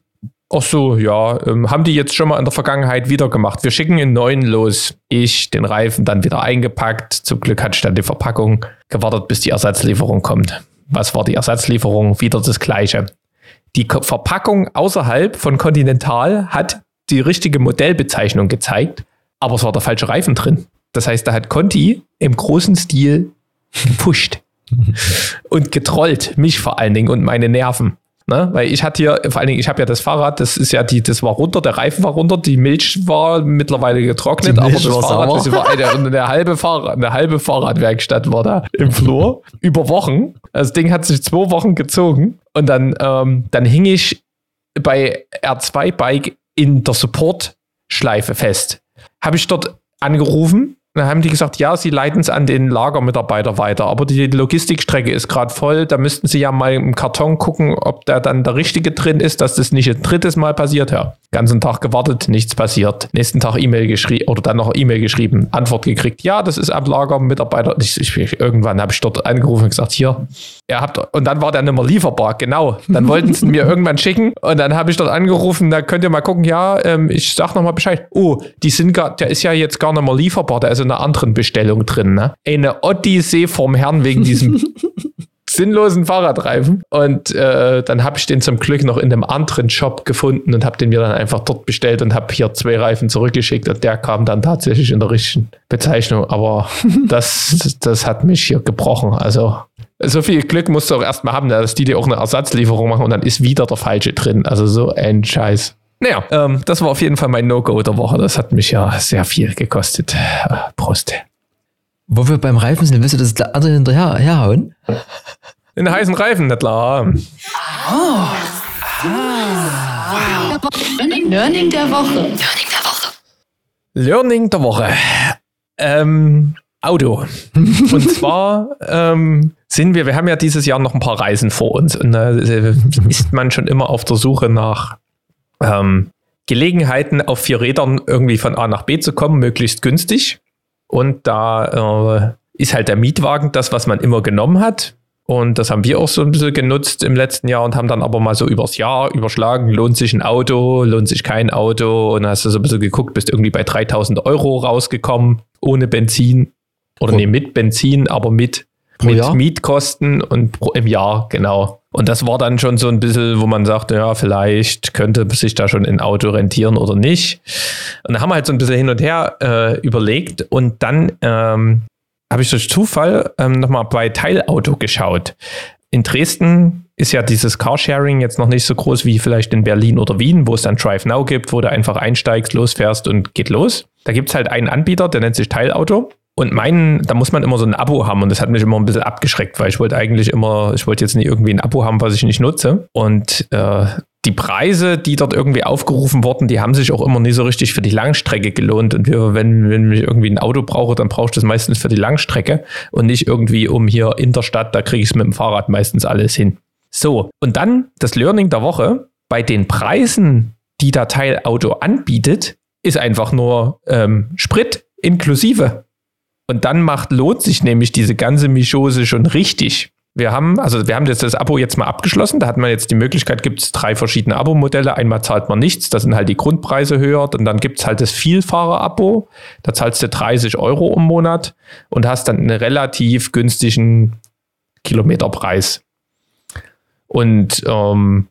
Ach so, ja. Ähm, haben die jetzt schon mal in der Vergangenheit wieder gemacht. Wir schicken einen neuen los. Ich den Reifen dann wieder eingepackt. Zum Glück ich dann die Verpackung gewartet, bis die Ersatzlieferung kommt. Was war die Ersatzlieferung? Wieder das gleiche. Die Verpackung außerhalb von Continental hat die richtige Modellbezeichnung gezeigt, aber es war der falsche Reifen drin. Das heißt, da hat Conti im großen Stil gepusht *laughs* und getrollt, mich vor allen Dingen und meine Nerven. Ne? Weil ich hatte hier, vor allen Dingen, ich habe ja das Fahrrad, das ist ja die, das war runter, der Reifen war runter, die Milch war mittlerweile getrocknet, aber das Fahrrad, das war eine, eine, halbe Fahrrad, eine halbe Fahrradwerkstatt war da im Flur über Wochen. Das Ding hat sich zwei Wochen gezogen und dann, ähm, dann hing ich bei R2 Bike in der Support-Schleife fest. Habe ich dort angerufen dann haben die gesagt, ja, sie leiten es an den Lagermitarbeiter weiter, aber die Logistikstrecke ist gerade voll. Da müssten sie ja mal im Karton gucken, ob da dann der richtige drin ist, dass das nicht ein drittes Mal passiert. Ja, ganzen Tag gewartet, nichts passiert. Nächsten Tag E-Mail geschrieben oder dann noch E-Mail geschrieben, Antwort gekriegt, ja, das ist am Lagermitarbeiter. Ich, ich, irgendwann habe ich dort angerufen und gesagt, hier, ihr habt, und dann war der nicht mehr lieferbar, genau. Dann *laughs* wollten sie mir irgendwann schicken und dann habe ich dort angerufen, da könnt ihr mal gucken, ja, ähm, ich sag nochmal Bescheid. Oh, die sind gar, der ist ja jetzt gar nicht mehr lieferbar, der ist in einer anderen Bestellung drin, ne? Eine Odyssee vom Herrn wegen diesem *laughs* sinnlosen Fahrradreifen. Und äh, dann habe ich den zum Glück noch in einem anderen Shop gefunden und habe den mir dann einfach dort bestellt und habe hier zwei Reifen zurückgeschickt und der kam dann tatsächlich in der richtigen Bezeichnung. Aber *laughs* das, das hat mich hier gebrochen. Also so viel Glück musst du auch erstmal haben, dass die dir auch eine Ersatzlieferung machen und dann ist wieder der falsche drin. Also so ein Scheiß. Naja, ähm, das war auf jeden Fall mein No-Go der Woche. Das hat mich ja sehr viel gekostet. Prost. Wo wir beim Reifen sind, willst du das andere hinterher herhauen? In den heißen Reifen, nicht klar. Oh. Ah. Learning der Woche. Learning der Woche. Learning der Woche. Ähm, Auto. Und *laughs* zwar ähm, sind wir, wir haben ja dieses Jahr noch ein paar Reisen vor uns. Und da äh, ist man schon immer auf der Suche nach ähm, Gelegenheiten, auf vier Rädern irgendwie von A nach B zu kommen, möglichst günstig. Und da äh, ist halt der Mietwagen das, was man immer genommen hat. Und das haben wir auch so ein bisschen genutzt im letzten Jahr und haben dann aber mal so übers Jahr überschlagen, lohnt sich ein Auto, lohnt sich kein Auto. Und dann hast du so ein bisschen geguckt, bist irgendwie bei 3000 Euro rausgekommen, ohne Benzin. Oder oh. nee, mit Benzin, aber mit, mit Mietkosten und pro, im Jahr, genau. Und das war dann schon so ein bisschen, wo man sagte, ja, vielleicht könnte sich da schon ein Auto rentieren oder nicht. Und da haben wir halt so ein bisschen hin und her äh, überlegt und dann ähm, habe ich durch Zufall ähm, nochmal bei Teilauto geschaut. In Dresden ist ja dieses Carsharing jetzt noch nicht so groß wie vielleicht in Berlin oder Wien, wo es dann Drive Now gibt, wo du einfach einsteigst, losfährst und geht los. Da gibt es halt einen Anbieter, der nennt sich Teilauto. Und meinen, da muss man immer so ein Abo haben und das hat mich immer ein bisschen abgeschreckt, weil ich wollte eigentlich immer, ich wollte jetzt nicht irgendwie ein Abo haben, was ich nicht nutze. Und äh, die Preise, die dort irgendwie aufgerufen wurden, die haben sich auch immer nie so richtig für die Langstrecke gelohnt. Und wir, wenn, wenn ich irgendwie ein Auto brauche, dann brauche ich das meistens für die Langstrecke und nicht irgendwie um hier in der Stadt, da kriege ich es mit dem Fahrrad meistens alles hin. So, und dann das Learning der Woche. Bei den Preisen, die der Teilauto anbietet, ist einfach nur ähm, Sprit inklusive. Und dann macht, lohnt sich nämlich diese ganze Mischose schon richtig. Wir haben, also wir haben jetzt das Abo jetzt mal abgeschlossen. Da hat man jetzt die Möglichkeit, gibt es drei verschiedene Abo-Modelle. Einmal zahlt man nichts, da sind halt die Grundpreise höher. Und dann gibt es halt das Vielfahrer-Abo. Da zahlst du 30 Euro im Monat und hast dann einen relativ günstigen Kilometerpreis. Und ähm,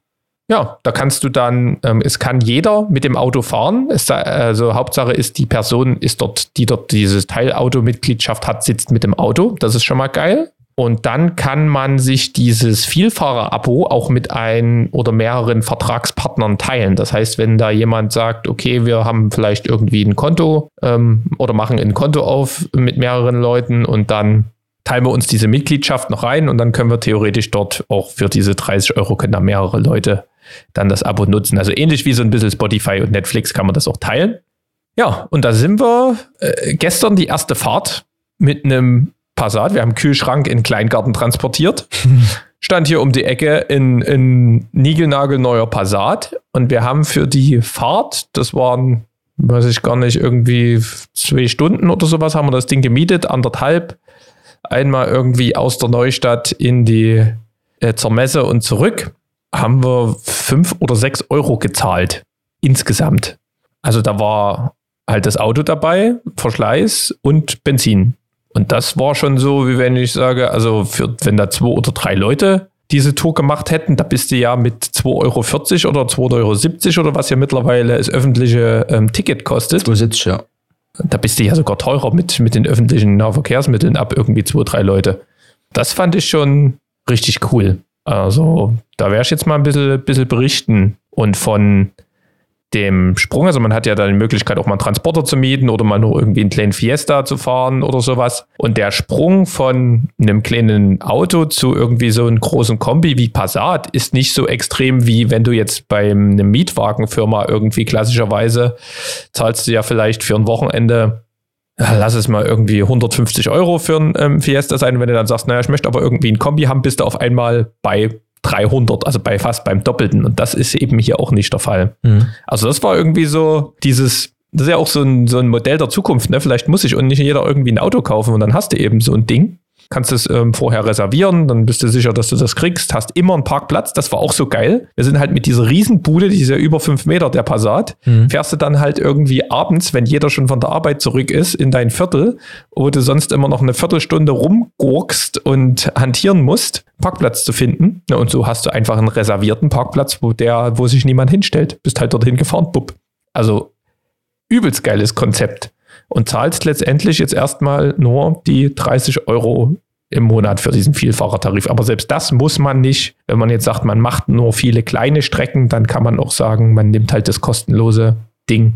ja, da kannst du dann, ähm, es kann jeder mit dem Auto fahren. Es, also Hauptsache ist, die Person ist dort, die dort dieses Teilauto-Mitgliedschaft hat, sitzt mit dem Auto. Das ist schon mal geil. Und dann kann man sich dieses Vielfahrer-Abo auch mit ein oder mehreren Vertragspartnern teilen. Das heißt, wenn da jemand sagt, okay, wir haben vielleicht irgendwie ein Konto ähm, oder machen ein Konto auf mit mehreren Leuten und dann teilen wir uns diese Mitgliedschaft noch rein und dann können wir theoretisch dort auch für diese 30 Euro können da mehrere Leute dann das Abo nutzen. Also ähnlich wie so ein bisschen Spotify und Netflix kann man das auch teilen. Ja, und da sind wir äh, gestern die erste Fahrt mit einem Passat. Wir haben einen Kühlschrank in Kleingarten transportiert. *laughs* Stand hier um die Ecke in, in niegelnagelneuer Passat. Und wir haben für die Fahrt, das waren, weiß ich gar nicht, irgendwie zwei Stunden oder sowas, haben wir das Ding gemietet, anderthalb. Einmal irgendwie aus der Neustadt in die äh, zur Messe und zurück. Haben wir fünf oder sechs Euro gezahlt. Insgesamt. Also da war halt das Auto dabei, Verschleiß und Benzin. Und das war schon so, wie wenn ich sage, also für, wenn da zwei oder drei Leute diese Tour gemacht hätten, da bist du ja mit 2,40 Euro oder 2,70 Euro oder was ja mittlerweile das öffentliche ähm, Ticket kostet. 2,70, ja. Da bist du ja sogar teurer mit, mit den öffentlichen Nahverkehrsmitteln ab irgendwie zwei, drei Leute. Das fand ich schon richtig cool. Also da werde ich jetzt mal ein bisschen, bisschen berichten. Und von dem Sprung. Also man hat ja dann die Möglichkeit, auch mal einen Transporter zu mieten oder mal nur irgendwie einen kleinen Fiesta zu fahren oder sowas. Und der Sprung von einem kleinen Auto zu irgendwie so einem großen Kombi wie Passat ist nicht so extrem, wie wenn du jetzt bei einer Mietwagenfirma irgendwie klassischerweise zahlst du ja vielleicht für ein Wochenende lass es mal irgendwie 150 Euro für ein ähm, Fiesta sein. Wenn du dann sagst, naja, ich möchte aber irgendwie ein Kombi haben, bist du auf einmal bei 300, also bei fast beim Doppelten. Und das ist eben hier auch nicht der Fall. Mhm. Also das war irgendwie so dieses, das ist ja auch so ein, so ein Modell der Zukunft. Ne? Vielleicht muss ich und nicht jeder irgendwie ein Auto kaufen und dann hast du eben so ein Ding kannst es ähm, vorher reservieren, dann bist du sicher, dass du das kriegst, hast immer einen Parkplatz, das war auch so geil. Wir sind halt mit dieser Riesenbude, die ist ja über fünf Meter, der Passat, mhm. fährst du dann halt irgendwie abends, wenn jeder schon von der Arbeit zurück ist, in dein Viertel, wo du sonst immer noch eine Viertelstunde rumgurkst und hantieren musst, Parkplatz zu finden. Ja, und so hast du einfach einen reservierten Parkplatz, wo der, wo sich niemand hinstellt. Bist halt dorthin gefahren, bupp. Also übelst geiles Konzept und zahlst letztendlich jetzt erstmal nur die 30 Euro im Monat für diesen Vielfachertarif. Aber selbst das muss man nicht. Wenn man jetzt sagt, man macht nur viele kleine Strecken, dann kann man auch sagen, man nimmt halt das kostenlose Ding.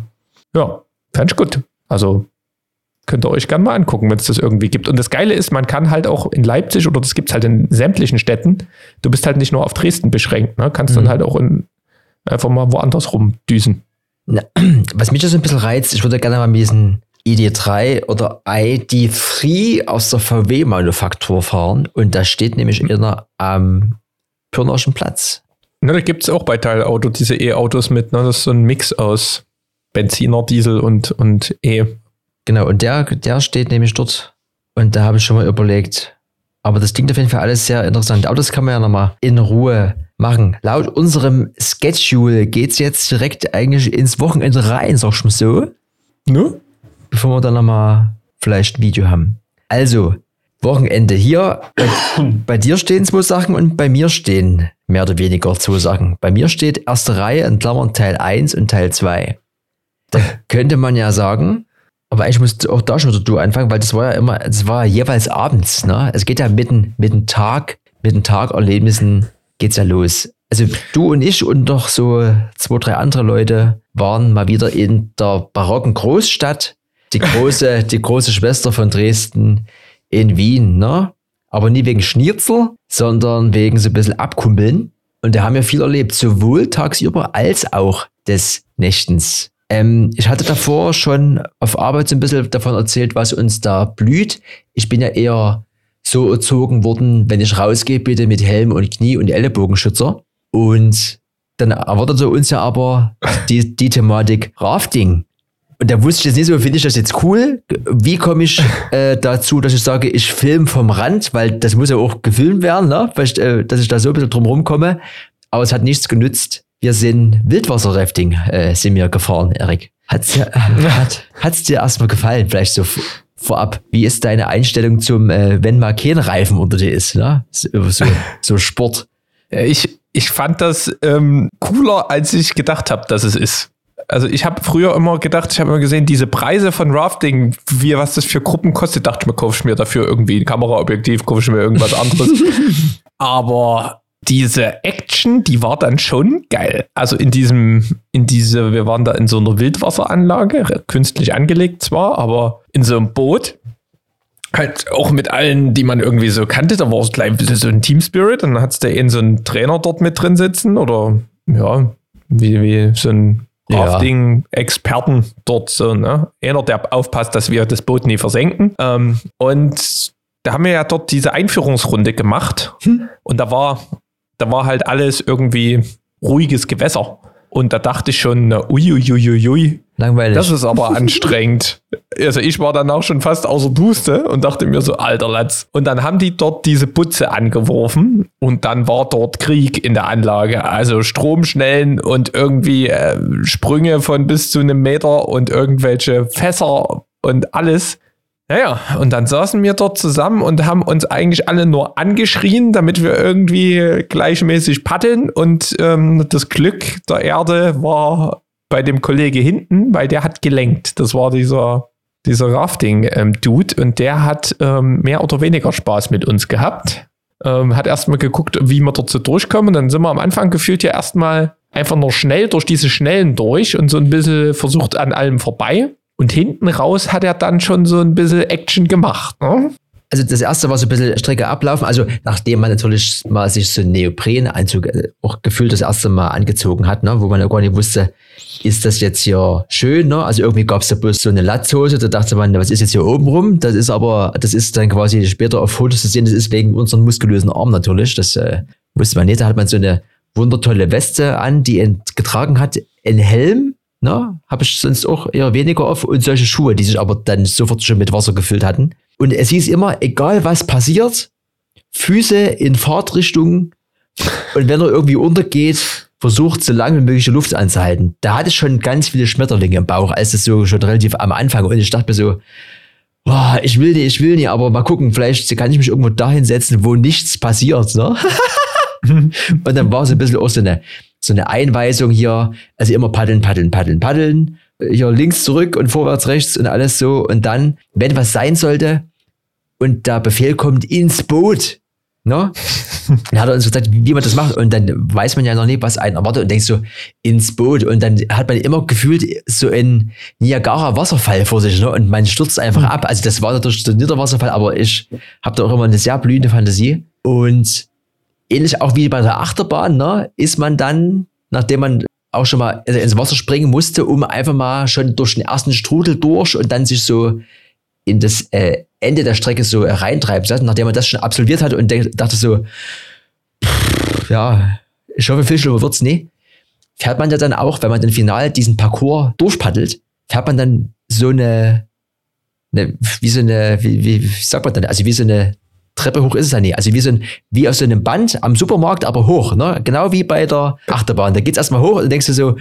Ja, fand ich gut. Also könnt ihr euch gerne mal angucken, wenn es das irgendwie gibt. Und das Geile ist, man kann halt auch in Leipzig oder das gibt es halt in sämtlichen Städten, du bist halt nicht nur auf Dresden beschränkt, ne? kannst mhm. dann halt auch in, einfach mal woanders rumdüsen. Na, *clears throat* was mich so ein bisschen reizt, ich würde gerne mal ein bisschen ID3 oder ID3 aus der VW-Manufaktur fahren. Und da steht nämlich einer am Pirnerschen Platz. Na, da gibt es auch bei Teilauto diese E-Autos mit. Ne? Das ist so ein Mix aus Benziner, Diesel und, und E. Genau, und der, der steht nämlich dort. Und da habe ich schon mal überlegt. Aber das klingt auf jeden Fall alles sehr interessant. Aber das kann man ja nochmal in Ruhe machen. Laut unserem Schedule geht es jetzt direkt eigentlich ins Wochenende rein, sag ich mal so. Ne? Bevor wir dann nochmal vielleicht ein Video haben. Also, Wochenende hier. Bei, bei dir stehen zwei Sachen und bei mir stehen mehr oder weniger zwei Sachen. Bei mir steht erste Reihe in Klammern Teil 1 und Teil 2. Da könnte man ja sagen, aber musst du auch da schon wieder du anfangen, weil das war ja immer, das war ja jeweils abends, ne? Es geht ja mitten, mitten Tag, mitten Tagerlebnissen geht's ja los. Also du und ich und noch so zwei, drei andere Leute waren mal wieder in der barocken Großstadt, die große, die große Schwester von Dresden in Wien, ne? Aber nie wegen Schnitzel, sondern wegen so ein bisschen Abkumpeln. Und da haben wir viel erlebt, sowohl tagsüber als auch des Nächtens. Ähm, ich hatte davor schon auf Arbeit so ein bisschen davon erzählt, was uns da blüht. Ich bin ja eher so erzogen worden, wenn ich rausgehe, bitte mit Helm und Knie- und Ellenbogenschützer. Und dann erwartete uns ja aber die, die Thematik Rafting. Und da wusste ich jetzt nicht so, finde ich das jetzt cool? Wie komme ich *laughs* äh, dazu, dass ich sage, ich film vom Rand, weil das muss ja auch gefilmt werden, ne? Vielleicht, äh, dass ich da so ein bisschen drum rumkomme. Aber es hat nichts genützt. Wir sind Wildwasserrafting, äh, sind wir gefahren, Erik. Hat's, dir- *laughs* hat, hat's dir erstmal gefallen, vielleicht so vorab? Wie ist deine Einstellung zum, äh, wenn mal kein Reifen unter dir ist, ne? So, so, *laughs* so Sport. Ja, Ich, ich fand das ähm, cooler, als ich gedacht habe, dass es ist. Also ich habe früher immer gedacht, ich habe immer gesehen, diese Preise von Rafting, wie was das für Gruppen kostet, dachte ich mir, kauf ich mir dafür irgendwie ein Kameraobjektiv, kauf ich mir irgendwas anderes. *laughs* Aber diese Action, die war dann schon geil. Also in diesem, in diese, wir waren da in so einer Wildwasseranlage, künstlich angelegt zwar, aber in so einem Boot. Halt auch mit allen, die man irgendwie so kannte, da war es gleich ein bisschen so ein Team Spirit. Dann hat es da eben so einen Trainer dort mit drin sitzen oder ja, wie, wie so ein Ja. Rafting-Experten dort so, ne? Einer, der aufpasst, dass wir das Boot nie versenken. Ähm, und da haben wir ja dort diese Einführungsrunde gemacht. Und da war, da war halt alles irgendwie ruhiges Gewässer. Und da dachte ich schon, uiuiuiui, Langweilig. das ist aber anstrengend. *laughs* Also ich war dann auch schon fast außer Puste und dachte mir so, alter Latz. Und dann haben die dort diese Butze angeworfen und dann war dort Krieg in der Anlage. Also Stromschnellen und irgendwie äh, Sprünge von bis zu einem Meter und irgendwelche Fässer und alles. Naja, und dann saßen wir dort zusammen und haben uns eigentlich alle nur angeschrien, damit wir irgendwie gleichmäßig paddeln. Und ähm, das Glück der Erde war bei dem Kollege hinten, weil der hat gelenkt. Das war dieser, dieser Rafting-Dude und der hat ähm, mehr oder weniger Spaß mit uns gehabt. Ähm, hat erstmal geguckt, wie wir so durchkommen. Dann sind wir am Anfang gefühlt ja erstmal einfach nur schnell durch diese Schnellen durch und so ein bisschen versucht an allem vorbei. Und hinten raus hat er dann schon so ein bisschen Action gemacht. Ne? Also das erste war so ein bisschen Strecke ablaufen. Also nachdem man natürlich mal sich so einen Neoprenanzug äh, auch gefühlt das erste Mal angezogen hat, ne, wo man ja gar nicht wusste, ist das jetzt hier schön, ne? Also irgendwie gab es da bloß so eine Latzhose, da dachte man, was ist jetzt hier oben rum? Das ist aber, das ist dann quasi später auf Fotos zu sehen, das ist wegen unseren muskulösen Armen natürlich. Das äh, wusste man nicht. Da hat man so eine wundertolle Weste an, die getragen hat, ein Helm, ne? Habe ich sonst auch eher weniger auf und solche Schuhe, die sich aber dann sofort schon mit Wasser gefüllt hatten. Und es hieß immer, egal was passiert, Füße in Fahrtrichtung und wenn er irgendwie untergeht, versucht so lange wie möglich die Luft anzuhalten. Da hatte ich schon ganz viele Schmetterlinge im Bauch, als das so schon relativ am Anfang und ich dachte mir so, boah, ich will nicht, ich will nicht, aber mal gucken, vielleicht kann ich mich irgendwo dahin setzen, wo nichts passiert. Ne? *laughs* und dann war so ein bisschen auch so eine, so eine Einweisung hier, also immer paddeln, paddeln, paddeln, paddeln, hier links zurück und vorwärts, rechts und alles so. Und dann, wenn was sein sollte und der Befehl kommt ins Boot, ne? *laughs* Dann hat er uns gesagt, wie man das macht. Und dann weiß man ja noch nicht, was einen erwartet und denkt so, ins Boot. Und dann hat man immer gefühlt so ein Niagara-Wasserfall vor sich, ne? Und man stürzt einfach ab. Also das war natürlich so ein Niederwasserfall, aber ich habe da auch immer eine sehr blühende Fantasie. Und ähnlich auch wie bei der Achterbahn, ne, ist man dann, nachdem man auch schon mal also ins Wasser springen musste, um einfach mal schon durch den ersten Strudel durch und dann sich so in das äh, Ende der Strecke so lassen, nachdem man das schon absolviert hat und dachte so, pff, ja, ich hoffe, viel schlimmer wird's nie. Fährt man ja dann auch, wenn man dann final diesen Parcours durchpaddelt, fährt man dann so eine, eine wie so eine, wie, wie, wie sagt man denn, also wie so eine Treppe hoch ist es ja nie. Also wie so ein, wie auf so einem Band am Supermarkt, aber hoch, ne? Genau wie bei der Achterbahn. Da geht's erstmal hoch und dann denkst du so,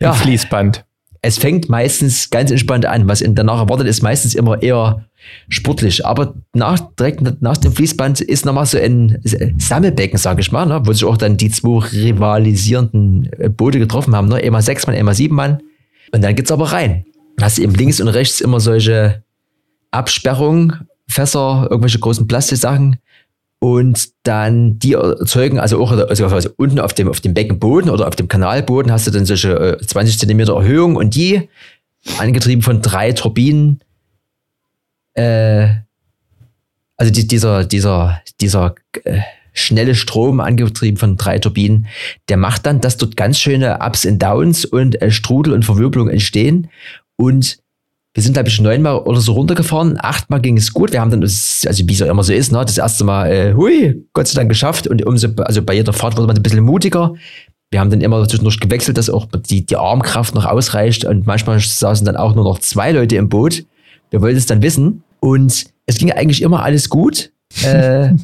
Ja. ja, Fließband. Es fängt meistens ganz entspannt an. Was danach erwartet, ist meistens immer eher sportlich. Aber nach, direkt nach dem Fließband ist nochmal so ein Sammelbecken, sage ich mal, ne? wo sich auch dann die zwei rivalisierenden äh, Boote getroffen haben. Ne? Einmal sechs Mann, einmal sieben Mann. Und dann geht's aber rein. Dann hast du eben links und rechts immer solche Absperrungen, Fässer, irgendwelche großen Plastiksachen. Und dann die erzeugen, also auch also, unten auf dem, auf dem Beckenboden oder auf dem Kanalboden hast du dann solche äh, 20 Zentimeter Erhöhung und die, angetrieben von drei Turbinen, äh, also die, dieser, dieser, dieser äh, schnelle Strom, angetrieben von drei Turbinen, der macht dann, dass dort ganz schöne Ups und Downs und äh, Strudel und Verwirbelung entstehen. Und wir sind, glaube ich, neunmal oder so runtergefahren. Achtmal ging es gut. Wir haben dann, also wie es immer so ist, ne, das erste Mal, äh, hui, Gott sei Dank geschafft. Und umso, also bei jeder Fahrt wurde man ein bisschen mutiger. Wir haben dann immer zwischendurch gewechselt, dass auch die, die Armkraft noch ausreicht. Und manchmal saßen dann auch nur noch zwei Leute im Boot. Wir wollten es dann wissen. Und es ging eigentlich immer alles gut. *laughs* Äh,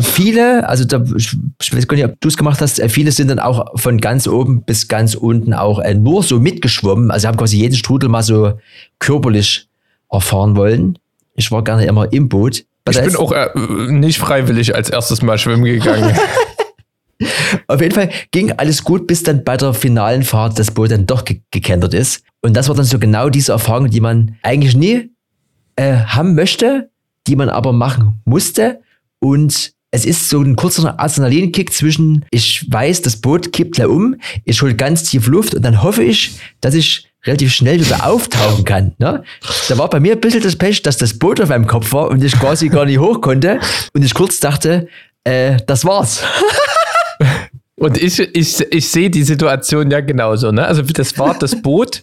viele, also da, ich weiß gar nicht, ob du es gemacht hast, äh, viele sind dann auch von ganz oben bis ganz unten auch äh, nur so mitgeschwommen. Also haben quasi jeden Strudel mal so körperlich erfahren wollen. Ich war gerne immer im Boot. Ich bin auch äh, nicht freiwillig als erstes Mal schwimmen gegangen. *laughs* *laughs* Auf jeden Fall ging alles gut, bis dann bei der finalen Fahrt das Boot dann doch ge gekentert ist. Und das war dann so genau diese Erfahrung, die man eigentlich nie äh, haben möchte, die man aber machen musste. Und es ist so ein kurzer Adrenalinkick zwischen, ich weiß, das Boot kippt gleich um, ich hole ganz tief Luft und dann hoffe ich, dass ich relativ schnell wieder auftauchen kann. Ne? Da war bei mir ein bisschen das Pech, dass das Boot auf meinem Kopf war und ich quasi gar nicht hoch konnte und ich kurz dachte, äh, das war's. *laughs* und ich, ich, ich sehe die Situation ja genauso. Ne? Also das war das Boot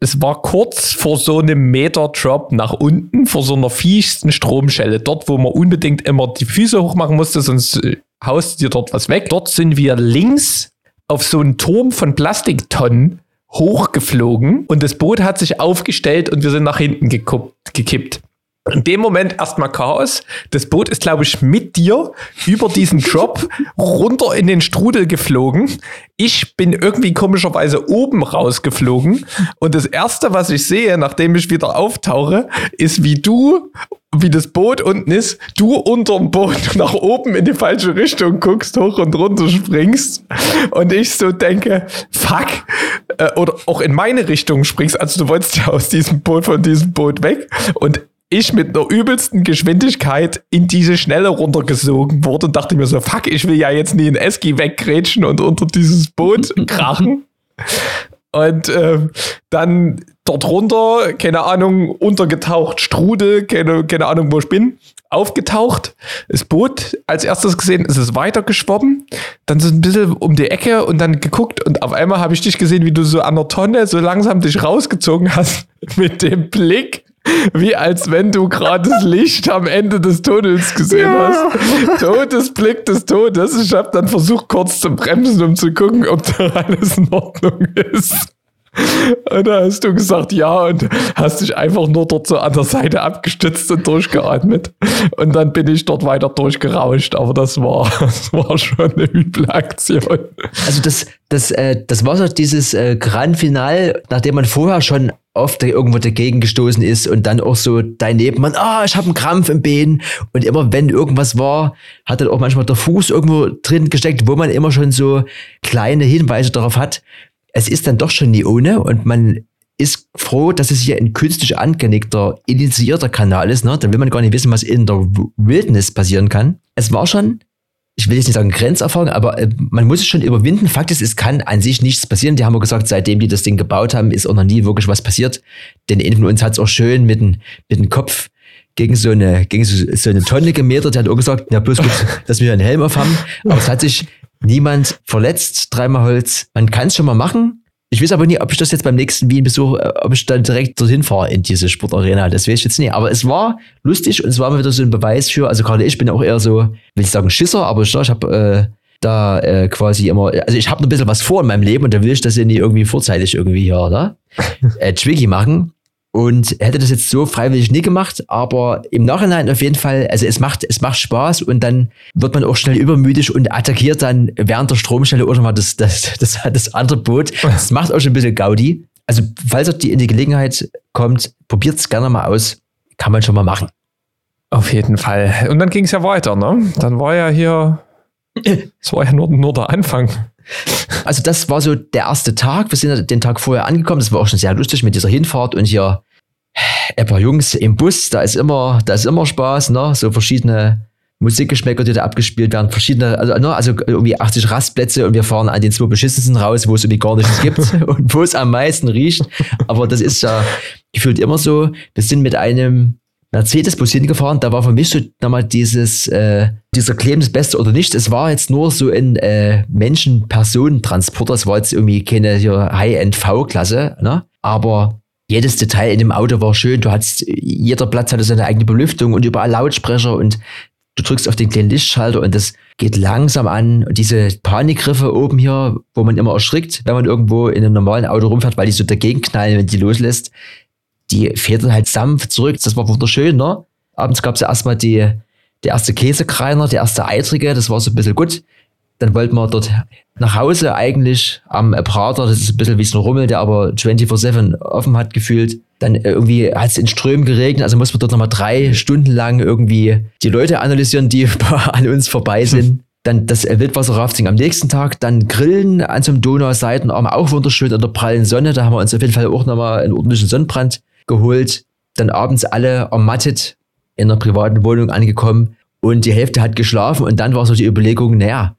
es war kurz vor so einem Meter-Drop nach unten, vor so einer fiessten Stromschelle. Dort, wo man unbedingt immer die Füße hochmachen musste, sonst äh, haust dir dort was weg. Dort sind wir links auf so einen Turm von Plastiktonnen hochgeflogen und das Boot hat sich aufgestellt und wir sind nach hinten gekippt. In dem Moment erstmal Chaos. Das Boot ist, glaube ich, mit dir über diesen Drop runter in den Strudel geflogen. Ich bin irgendwie komischerweise oben rausgeflogen. Und das erste, was ich sehe, nachdem ich wieder auftauche, ist, wie du, wie das Boot unten ist, du unterm Boot *laughs* nach oben in die falsche Richtung guckst, hoch und runter springst. Und ich so denke, fuck, äh, oder auch in meine Richtung springst. Also du wolltest ja aus diesem Boot, von diesem Boot weg. Und ich mit einer übelsten Geschwindigkeit in diese Schnelle runtergesogen wurde und dachte mir so, fuck, ich will ja jetzt nie in Eski weggrätschen und unter dieses Boot *laughs* krachen. Und äh, dann dort runter, keine Ahnung, untergetaucht, Strudel, keine, keine Ahnung, wo ich bin, aufgetaucht, das Boot als erstes gesehen, ist es weitergeschwommen, dann so ein bisschen um die Ecke und dann geguckt und auf einmal habe ich dich gesehen, wie du so an der Tonne so langsam dich rausgezogen hast *laughs* mit dem Blick wie als wenn du gerade das Licht am Ende des Tunnels gesehen ja. hast. Todesblick des Todes. Ich habe dann versucht, kurz zu bremsen, um zu gucken, ob da alles in Ordnung ist. Und da hast du gesagt, ja, und hast dich einfach nur dort so an der Seite abgestützt und durchgeatmet. Und dann bin ich dort weiter durchgerauscht. Aber das war, *laughs* das war schon eine üble Aktion. Also das, das, äh, das war so dieses äh, Grand Final, nachdem man vorher schon oft irgendwo dagegen gestoßen ist und dann auch so daneben man, ah, ich habe einen Krampf im Bein und immer wenn irgendwas war, hat dann auch manchmal der Fuß irgendwo drin gesteckt, wo man immer schon so kleine Hinweise darauf hat, es ist dann doch schon nie ohne und man ist froh, dass es hier ein künstlich angelegter, initiierter Kanal ist. Ne? Dann will man gar nicht wissen, was in der Wildnis passieren kann. Es war schon ich will jetzt nicht sagen Grenzerfahrung, aber äh, man muss es schon überwinden. Fakt ist, es kann an sich nichts passieren. Die haben wir gesagt, seitdem die das Ding gebaut haben, ist auch noch nie wirklich was passiert. Denn einer von uns hat es auch schön mit dem, mit dem Kopf gegen so eine, gegen so, so eine Tonne gemetert. Der hat auch gesagt, ja, bloß gut, *laughs* dass wir einen Helm auf haben. Aber es hat sich niemand verletzt. Dreimal Holz. Man kann es schon mal machen. Ich weiß aber nie, ob ich das jetzt beim nächsten Wien-Besuch, äh, ob ich dann direkt dorthin fahre in diese Sportarena. Das weiß ich jetzt nicht. Aber es war lustig und es war mal wieder so ein Beweis für, also gerade ich bin auch eher so, will ich sagen, Schisser, aber ich, ich habe äh, da äh, quasi immer, also ich habe ein bisschen was vor in meinem Leben und da will ich das ja nie irgendwie vorzeitig irgendwie hier, oder? *laughs* äh, Twiggy machen. Und hätte das jetzt so freiwillig nie gemacht, aber im Nachhinein auf jeden Fall, also es macht, es macht Spaß und dann wird man auch schnell übermütig und attackiert dann während der Stromstelle auch nochmal das, das, das, das andere Boot. Das *laughs* macht auch schon ein bisschen Gaudi. Also, falls ihr die in die Gelegenheit kommt, probiert es gerne mal aus. Kann man schon mal machen. Auf jeden Fall. Und dann ging es ja weiter, ne? Dann war ja hier, *laughs* es war ja nur, nur der Anfang. Also das war so der erste Tag. Wir sind den Tag vorher angekommen. Das war auch schon sehr lustig mit dieser Hinfahrt und hier ein paar Jungs im Bus. Da ist immer, da ist immer Spaß, ne? So verschiedene Musikgeschmäcker, die da abgespielt werden, verschiedene, also, ne, also irgendwie 80 Rastplätze und wir fahren an den zwei beschissensten raus, wo es irgendwie gar nichts gibt *laughs* und wo es am meisten riecht. Aber das ist ja gefühlt immer so. Wir sind mit einem Mercedes-Bus hingefahren, da war für mich so nochmal dieses, äh, dieser Claim das Beste oder nicht. Es war jetzt nur so ein äh, Menschen-Personentransporter, es war jetzt irgendwie keine High-End-V-Klasse, ne? aber jedes Detail in dem Auto war schön. Du hattest, jeder Platz hatte seine eigene Belüftung und überall Lautsprecher und du drückst auf den kleinen Lichtschalter und das geht langsam an. Und diese Panikgriffe oben hier, wo man immer erschrickt, wenn man irgendwo in einem normalen Auto rumfährt, weil die so dagegen knallen, wenn die loslässt, die federn halt sanft zurück. Das war wunderschön, ne? Abends gab es ja erstmal die, der erste Käsekreiner, der erste Eitrige, das war so ein bisschen gut. Dann wollten wir dort nach Hause eigentlich am Prater, das ist ein bisschen wie so ein Rummel, der aber 24-7 offen hat gefühlt. Dann irgendwie hat es in Strömen geregnet, also mussten wir dort nochmal drei Stunden lang irgendwie die Leute analysieren, die *laughs* an uns vorbei *laughs* sind. Dann das Wildwasserrafting am nächsten Tag, dann Grillen an so einem Donauseitenarm, auch wunderschön in der prallen Sonne. Da haben wir uns auf jeden Fall auch nochmal einen ordentlichen Sonnenbrand geholt. Dann abends alle ermattet in einer privaten Wohnung angekommen und die Hälfte hat geschlafen und dann war so die Überlegung, naja,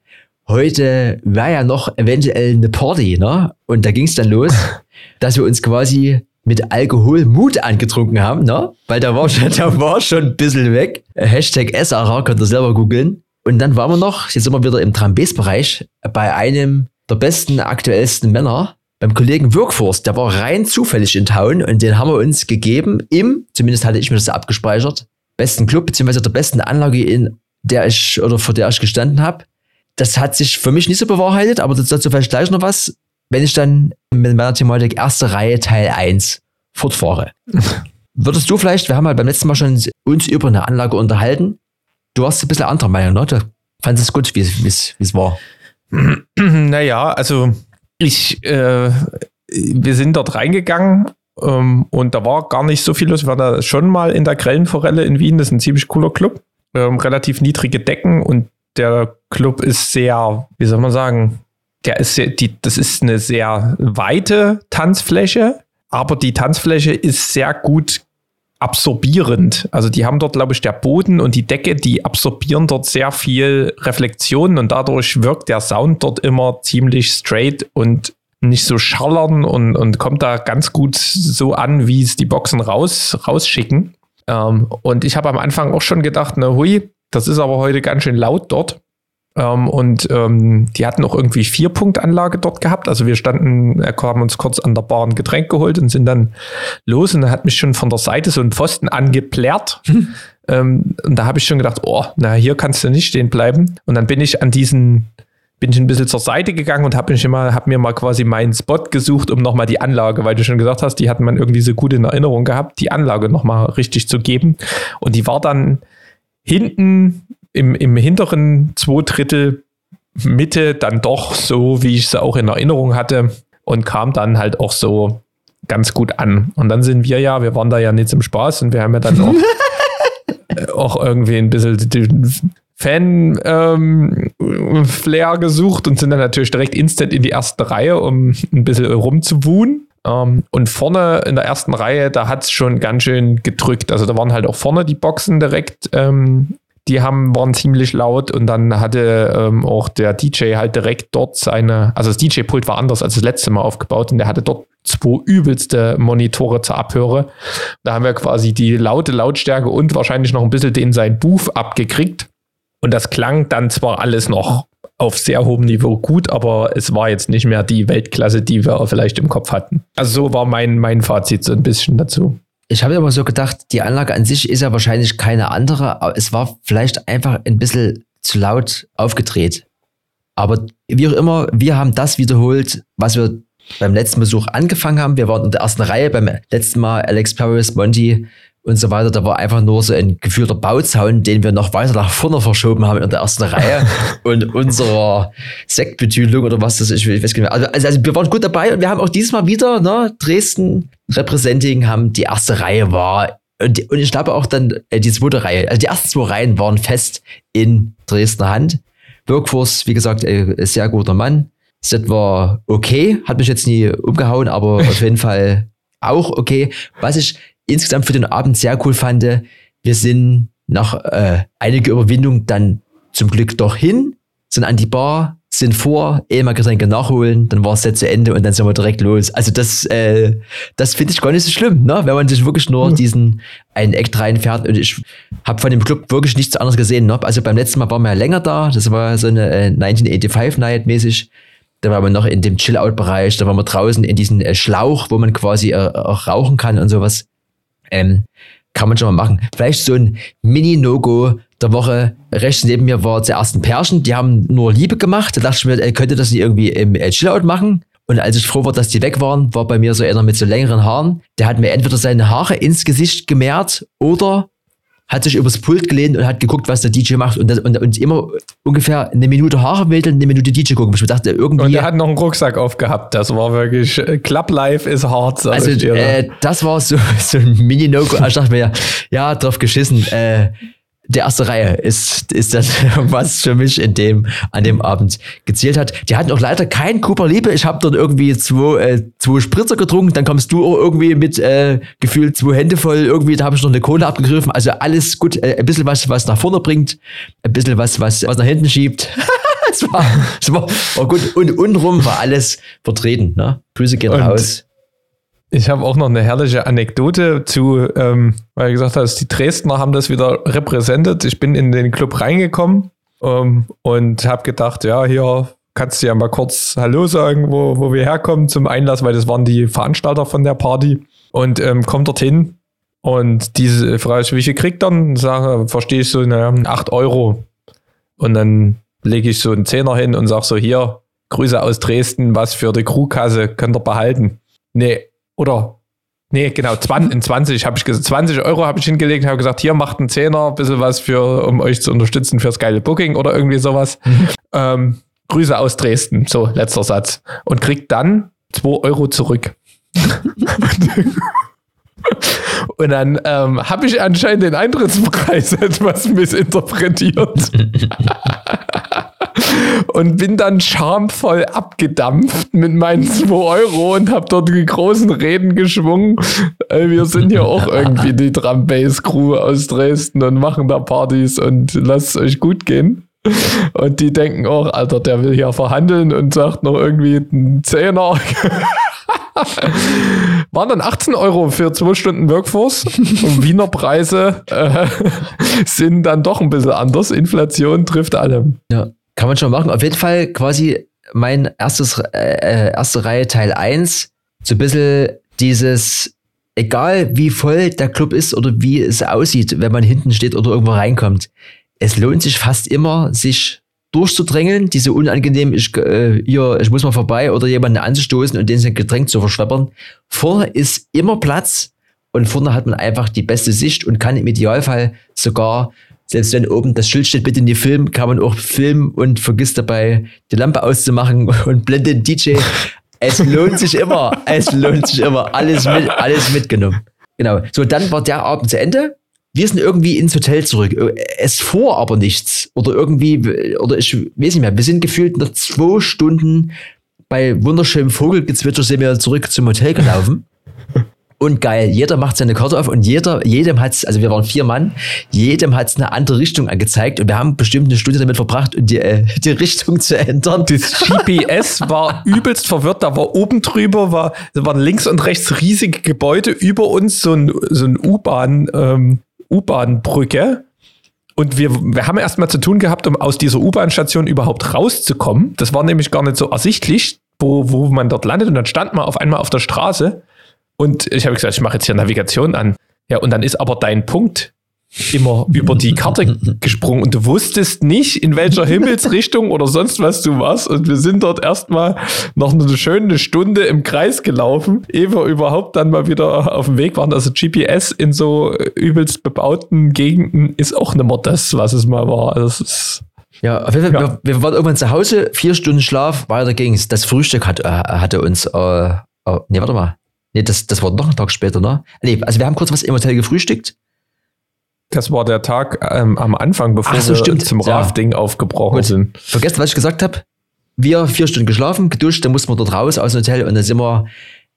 heute wäre ja noch eventuell eine Party, ne? Und da ging es dann los, *laughs* dass wir uns quasi mit Alkohol Mut angetrunken haben, ne? Weil da war schon, *laughs* da war schon ein bisschen weg. Hashtag SRA, könnt ihr selber googeln. Und dann waren wir noch, jetzt sind wir wieder im Trambes-Bereich, bei einem der besten, aktuellsten Männer, beim Kollegen Wirkforst, der war rein zufällig in Town und den haben wir uns gegeben im, zumindest hatte ich mir das abgespeichert, besten Club, beziehungsweise der besten Anlage, in der ich oder vor der ich gestanden habe. Das hat sich für mich nicht so bewahrheitet, aber dazu vielleicht gleich noch was, wenn ich dann mit meiner Thematik erste Reihe Teil 1 fortfahre. *laughs* Würdest du vielleicht, wir haben halt beim letzten Mal schon uns über eine Anlage unterhalten. Du warst ein bisschen anderer Meinung, ne? Du fandest es gut, wie es war. *clears throat* Naja, also ich, äh, wir sind dort reingegangen ähm, und da war gar nicht so viel los. Wir waren da schon mal in der Grellenforelle in Wien, das ist ein ziemlich cooler Club. Ähm, relativ niedrige Decken und der Club ist sehr, wie soll man sagen, der ist sehr, die, das ist eine sehr weite Tanzfläche, aber die Tanzfläche ist sehr gut absorbierend. Also die haben dort, glaube ich, der Boden und die Decke, die absorbieren dort sehr viel Reflexion und dadurch wirkt der Sound dort immer ziemlich straight und nicht so schallern und, und kommt da ganz gut so an, wie es die Boxen raus, rausschicken. Ähm, und ich habe am Anfang auch schon gedacht, na hui, das ist aber heute ganz schön laut dort. Ähm, und ähm, die hatten auch irgendwie Vier-Punkt-Anlage dort gehabt. Also wir standen, er haben uns kurz an der Bar ein Getränk geholt und sind dann los und er hat mich schon von der Seite so ein Pfosten angeplärt. *laughs* ähm, und da habe ich schon gedacht, oh, na, hier kannst du nicht stehen bleiben. Und dann bin ich an diesen, bin ich ein bisschen zur Seite gegangen und habe hab mir mal quasi meinen Spot gesucht, um nochmal die Anlage, weil du schon gesagt hast, die hat man irgendwie so gut in Erinnerung gehabt, die Anlage nochmal richtig zu geben. Und die war dann hinten im, im hinteren zwei Drittel Mitte dann doch so, wie ich sie auch in Erinnerung hatte und kam dann halt auch so ganz gut an. Und dann sind wir ja, wir waren da ja nicht zum Spaß und wir haben ja dann *laughs* auch, auch irgendwie ein bisschen Fan-Flair ähm, gesucht und sind dann natürlich direkt instant in die erste Reihe, um ein bisschen rumzuwuhen. Ähm, und vorne in der ersten Reihe, da hat es schon ganz schön gedrückt. Also da waren halt auch vorne die Boxen direkt ähm, die haben, waren ziemlich laut und dann hatte ähm, auch der DJ halt direkt dort seine, also das DJ-Pult war anders als das letzte Mal aufgebaut und der hatte dort zwei übelste Monitore zur Abhöre. Da haben wir quasi die laute Lautstärke und wahrscheinlich noch ein bisschen den sein Booth abgekriegt. Und das klang dann zwar alles noch auf sehr hohem Niveau gut, aber es war jetzt nicht mehr die Weltklasse, die wir vielleicht im Kopf hatten. Also so war mein, mein Fazit so ein bisschen dazu. Ich habe aber so gedacht, die Anlage an sich ist ja wahrscheinlich keine andere, aber es war vielleicht einfach ein bisschen zu laut aufgedreht. Aber wie auch immer, wir haben das wiederholt, was wir beim letzten Besuch angefangen haben. Wir waren in der ersten Reihe beim letzten Mal Alex Paris, Monty und so weiter. Da war einfach nur so ein gefühlter Bauzaun, den wir noch weiter nach vorne verschoben haben in der ersten Reihe *laughs* und unserer Sektbetüdelung oder was das ist. Ich weiß nicht mehr. Also, also, wir waren gut dabei und wir haben auch dieses Mal wieder, ne, Dresden Representing haben die erste Reihe war. Und, und ich glaube auch dann äh, die zweite Reihe, also die ersten zwei Reihen waren fest in Dresdner Hand. Wirkforce, wie gesagt, äh, sehr guter Mann. Set war okay, hat mich jetzt nie umgehauen, aber auf jeden Fall auch okay. Was ich insgesamt für den Abend sehr cool fand, wir sind nach äh, einiger Überwindung dann zum Glück doch hin, sind an die Bar, sind vor, eh mal Getränke nachholen, dann war es jetzt zu Ende und dann sind wir direkt los. Also das, äh, das finde ich gar nicht so schlimm, ne? wenn man sich wirklich nur diesen einen Eck reinfährt. Und ich habe von dem Club wirklich nichts anderes gesehen. Ne? Also beim letzten Mal waren wir ja länger da, das war so eine äh, 1985 Night mäßig. Da waren wir noch in dem Chill-Out-Bereich, da waren wir draußen in diesem äh, Schlauch, wo man quasi äh, auch rauchen kann und sowas. Ähm, kann man schon mal machen. Vielleicht so ein Mini-No-Go der Woche. Rechts neben mir war zuerst ein Pärchen, die haben nur Liebe gemacht. Da dachte ich mir, ey, könnte das nicht irgendwie im äh, Chillout machen? Und als ich froh war, dass die weg waren, war bei mir so einer mit so längeren Haaren. Der hat mir entweder seine Haare ins Gesicht gemehrt oder hat sich übers Pult gelehnt und hat geguckt, was der DJ macht und, das, und, und immer ungefähr eine Minute Haare wedeln, eine Minute DJ gucken. Ich dachte irgendwie. Und er hat noch einen Rucksack aufgehabt. Das war wirklich äh, Club Life is hard. sag Also ich dir. äh, das war so, *laughs* so ein Mini-No-Go. Ich dachte mir, ja, drauf geschissen. Äh, der erste Reihe ist, ist das, *laughs* was für mich in dem, an dem Abend gezählt hat. Die hatten auch leider kein Cooper Liebe. Ich habe dort irgendwie zwei, äh, zwei Spritzer getrunken. Dann kommst du auch irgendwie mit äh, gefühlt zwei Hände voll. Irgendwie, da habe ich noch eine Kohle abgegriffen. Also alles gut. Äh, ein bisschen was, was nach vorne bringt. Ein bisschen was, was, was nach hinten schiebt. *laughs* es war, es war, war gut. Und untenrum war alles vertreten. Ne? Grüße gehen raus. Ich habe auch noch eine herrliche Anekdote zu, ähm, weil du gesagt hast, die Dresdner haben das wieder repräsentiert. Ich bin in den Club reingekommen ähm, und habe gedacht, ja, hier kannst du ja mal kurz Hallo sagen, wo, wo wir herkommen zum Einlass, weil das waren die Veranstalter von der Party. Und ähm, komm dorthin und diese Frage wie viel kriegt dann? Sage, verstehe ich so, naja, 8 Euro. Und dann lege ich so einen Zehner hin und sage so, hier, Grüße aus Dresden, was für die Crewkasse könnt ihr behalten. Nee, oder Nee, genau, 20, in 20 habe ich gesagt, 20 Euro habe ich hingelegt, habe gesagt, hier macht einen Zehner, ein bisschen was für, um euch zu unterstützen fürs geile Booking oder irgendwie sowas. ähm, Grüße aus Dresden, so letzter Satz. Und kriegt dann 2 Euro zurück. *laughs* Und dann ähm, habe ich anscheinend den Eintrittspreis *laughs* etwas missinterpretiert. *laughs* und bin dann schamvoll abgedampft mit meinen 2 Euro und habe dort die großen Reden geschwungen. Äh, Wir sind ja auch *laughs* irgendwie die Drum Bass Crew aus Dresden und machen da Partys und lasst es euch gut gehen. Und die denken auch, Alter, der will hier verhandeln und sagt noch irgendwie einen Zehner. *laughs* Waren dann 18 Euro für zwei Stunden Workforce. Und Wiener Preise äh, *laughs* sind dann doch ein bisschen anders. Inflation trifft alle. Ja, kann man schon machen. Auf jeden Fall quasi mein erstes, äh, erste Reihe Teil 1. So ein bisschen dieses, egal wie voll der Club ist oder wie es aussieht, wenn man hinten steht oder irgendwo reinkommt. Es lohnt sich fast immer, sich durchzudrängeln, diese unangenehm, ich, äh, hier, ich muss mal vorbei oder jemanden anzustoßen und den sein Getränk zu verschleppern. Vorne ist immer Platz und vorne hat man einfach die beste Sicht und kann im Idealfall sogar, selbst wenn oben das Schild steht, bitte nie filmen, kann man auch filmen und vergisst dabei die Lampe auszumachen *laughs* und blendet den DJ. Es lohnt sich immer, es lohnt sich immer, alles, mit, alles mitgenommen. Genau, so dann war der Abend zu Ende. Wir sind irgendwie ins Hotel zurück. Es fuhr aber nichts. Oder irgendwie, oder ich weiß nicht mehr, wir sind gefühlt nach zwei Stunden bei wunderschönem Vogelgezwitscher sind wir zurück zum Hotel gelaufen. Und geil, jeder macht seine Karte auf und jeder, jedem hat's, also wir waren vier Mann, jedem hat's eine andere Richtung angezeigt und wir haben bestimmt eine Stunde damit verbracht, die, äh, *laughs* die Richtung zu ändern. Das GPS war *laughs* übelst verwirrt. Da war oben drüber, war, da waren links und rechts riesige Gebäude, über uns so ein, so ein U-Bahn, ähm, U-Bahn-Brücke. Und wir, wir haben erstmal zu tun gehabt, um aus dieser U-Bahn-Station überhaupt rauszukommen. Das war nämlich gar nicht so ersichtlich, wo, wo man dort landet. Und dann stand man auf einmal auf der Straße. Und ich habe gesagt, ich mache jetzt hier Navigation an. Ja, und dann ist aber dein Punkt immer über die Karte *laughs* gesprungen und du wusstest nicht, in welcher Himmelsrichtung oder sonst was du warst. Und wir sind dort erstmal noch eine schöne Stunde im Kreis gelaufen, ehe wir überhaupt dann mal wieder auf dem Weg waren. Also GPS in so übelst bebauten Gegenden ist auch nicht mehr das, was es mal war. Also es ist Ja, auf jeden Fall, Ja. Wir, wir waren irgendwann zu Hause, vier Stunden Schlaf, weiter ging's. Das Frühstück hat, äh, hatte uns, äh, äh, nee, warte mal. Nee, das, das war noch ein Tag später, ne? Nee, also wir haben kurz was im Hotel gefrühstückt. das war der Tag ähm, am Anfang, bevor so, wir zum Ja. Rafting aufgebrochen Gut. sind. Vergesst, was ich gesagt habe. Wir vier Stunden geschlafen, geduscht, dann mussten wir dort raus aus dem Hotel und dann sind wir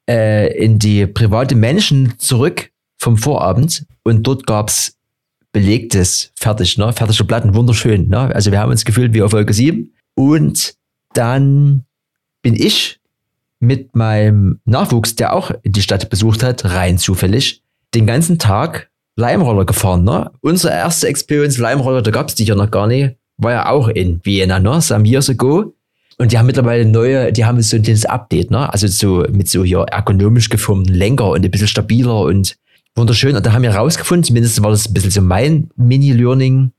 äh, in die private Menschen zurück vom Vorabend und dort gab's belegtes fertig, ne? fertige Platten, wunderschön. Ne? Also wir haben uns gefühlt wie auf Folge 7. Und dann bin ich mit meinem Nachwuchs, der auch die Stadt besucht hat, rein zufällig, den ganzen Tag Leimroller gefahren. Ne? Unsere erste Experience Leimroller, da gab es die ja noch gar nicht, war ja auch in Vienna, ne? some years ago. Und die haben mittlerweile neue, die haben so ein kleines Update, ne? Also so mit so hier ergonomisch geformten Lenker und ein bisschen stabiler und wunderschön. Und da haben wir rausgefunden, zumindest war das ein bisschen so mein Mini-Learning.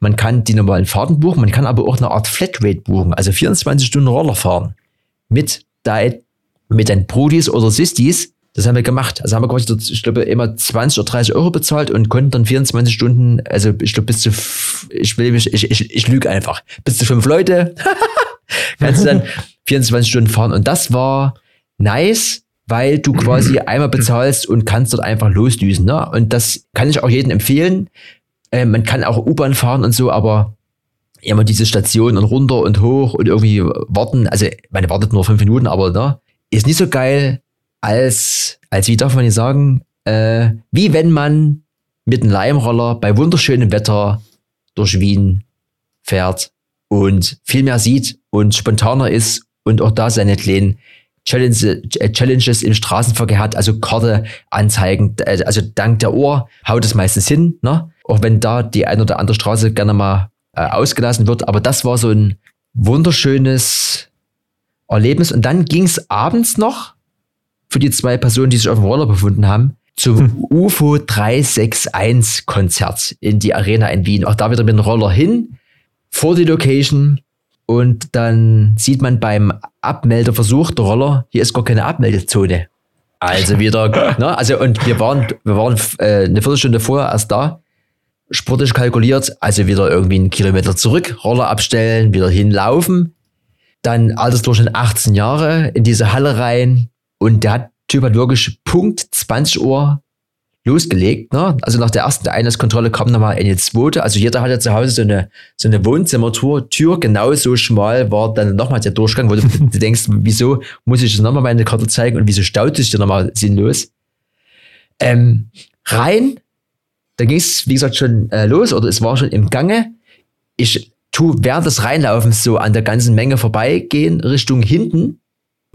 Man kann die normalen Fahrten buchen, man kann aber auch eine Art Flatrate buchen, also 24 Stunden Roller fahren. Mit, mit den Brudis oder Sistis. Das haben wir gemacht. Also haben wir quasi, ich glaube, immer 20 oder 30 Euro bezahlt und konnten dann 24 Stunden, also ich glaube, bis zu, ich will, ich, ich, ich, ich lüge einfach, bis zu fünf Leute *laughs* kannst du dann 24 Stunden fahren. Und das war nice, weil du quasi einmal bezahlst und kannst dort einfach losdüsen. Ne? Und das kann ich auch jedem empfehlen. Äh, man kann auch U-Bahn fahren und so, aber immer diese Station und runter und hoch und irgendwie warten. Also, man wartet nur fünf Minuten, aber ne, ist nicht so geil als, als wie darf man nicht sagen, äh, wie wenn man mit einem Leimroller bei wunderschönem Wetter durch Wien fährt und viel mehr sieht und spontaner ist und auch da seine kleinen Challenge, äh, Challenges im Straßenverkehr hat, also Karte anzeigen, äh, also dank der Uhr haut es meistens hin, ne? auch wenn da die eine oder andere Straße gerne mal äh, ausgelassen wird, aber das war so ein wunderschönes Erlebnis und dann ging es abends noch für die zwei Personen, die sich auf dem Roller befunden haben, zum hm. UFO 361 Konzert in die Arena in Wien. Auch da wieder mit dem Roller hin, vor die Location, und dann sieht man beim Abmeldeversuch der Roller, hier ist gar keine Abmeldezone. Also wieder, *laughs* ne, also und wir waren, wir waren äh, eine Viertelstunde vorher erst da, sportlich kalkuliert, also wieder irgendwie einen Kilometer zurück, Roller abstellen, wieder hinlaufen, dann Altersdurchschnitt 18 Jahre in diese Halle rein und der Typ hat wirklich Punkt 20 Uhr losgelegt. Ne? Also nach der ersten Einlasskontrolle kam nochmal eine zweite. Also jeder hatte zu Hause so eine, so eine Wohnzimmertour. Tür genauso schmal war dann nochmal der Durchgang, wo *laughs* du, denkst, wieso muss ich das nochmal meine Karte zeigen und wieso staut sich dir nochmal sinnlos? Ähm, rein, da ging es, wie gesagt, schon äh, los oder es war schon im Gange. Ich tu während des Reinlaufens so an der ganzen Menge vorbeigehen Richtung hinten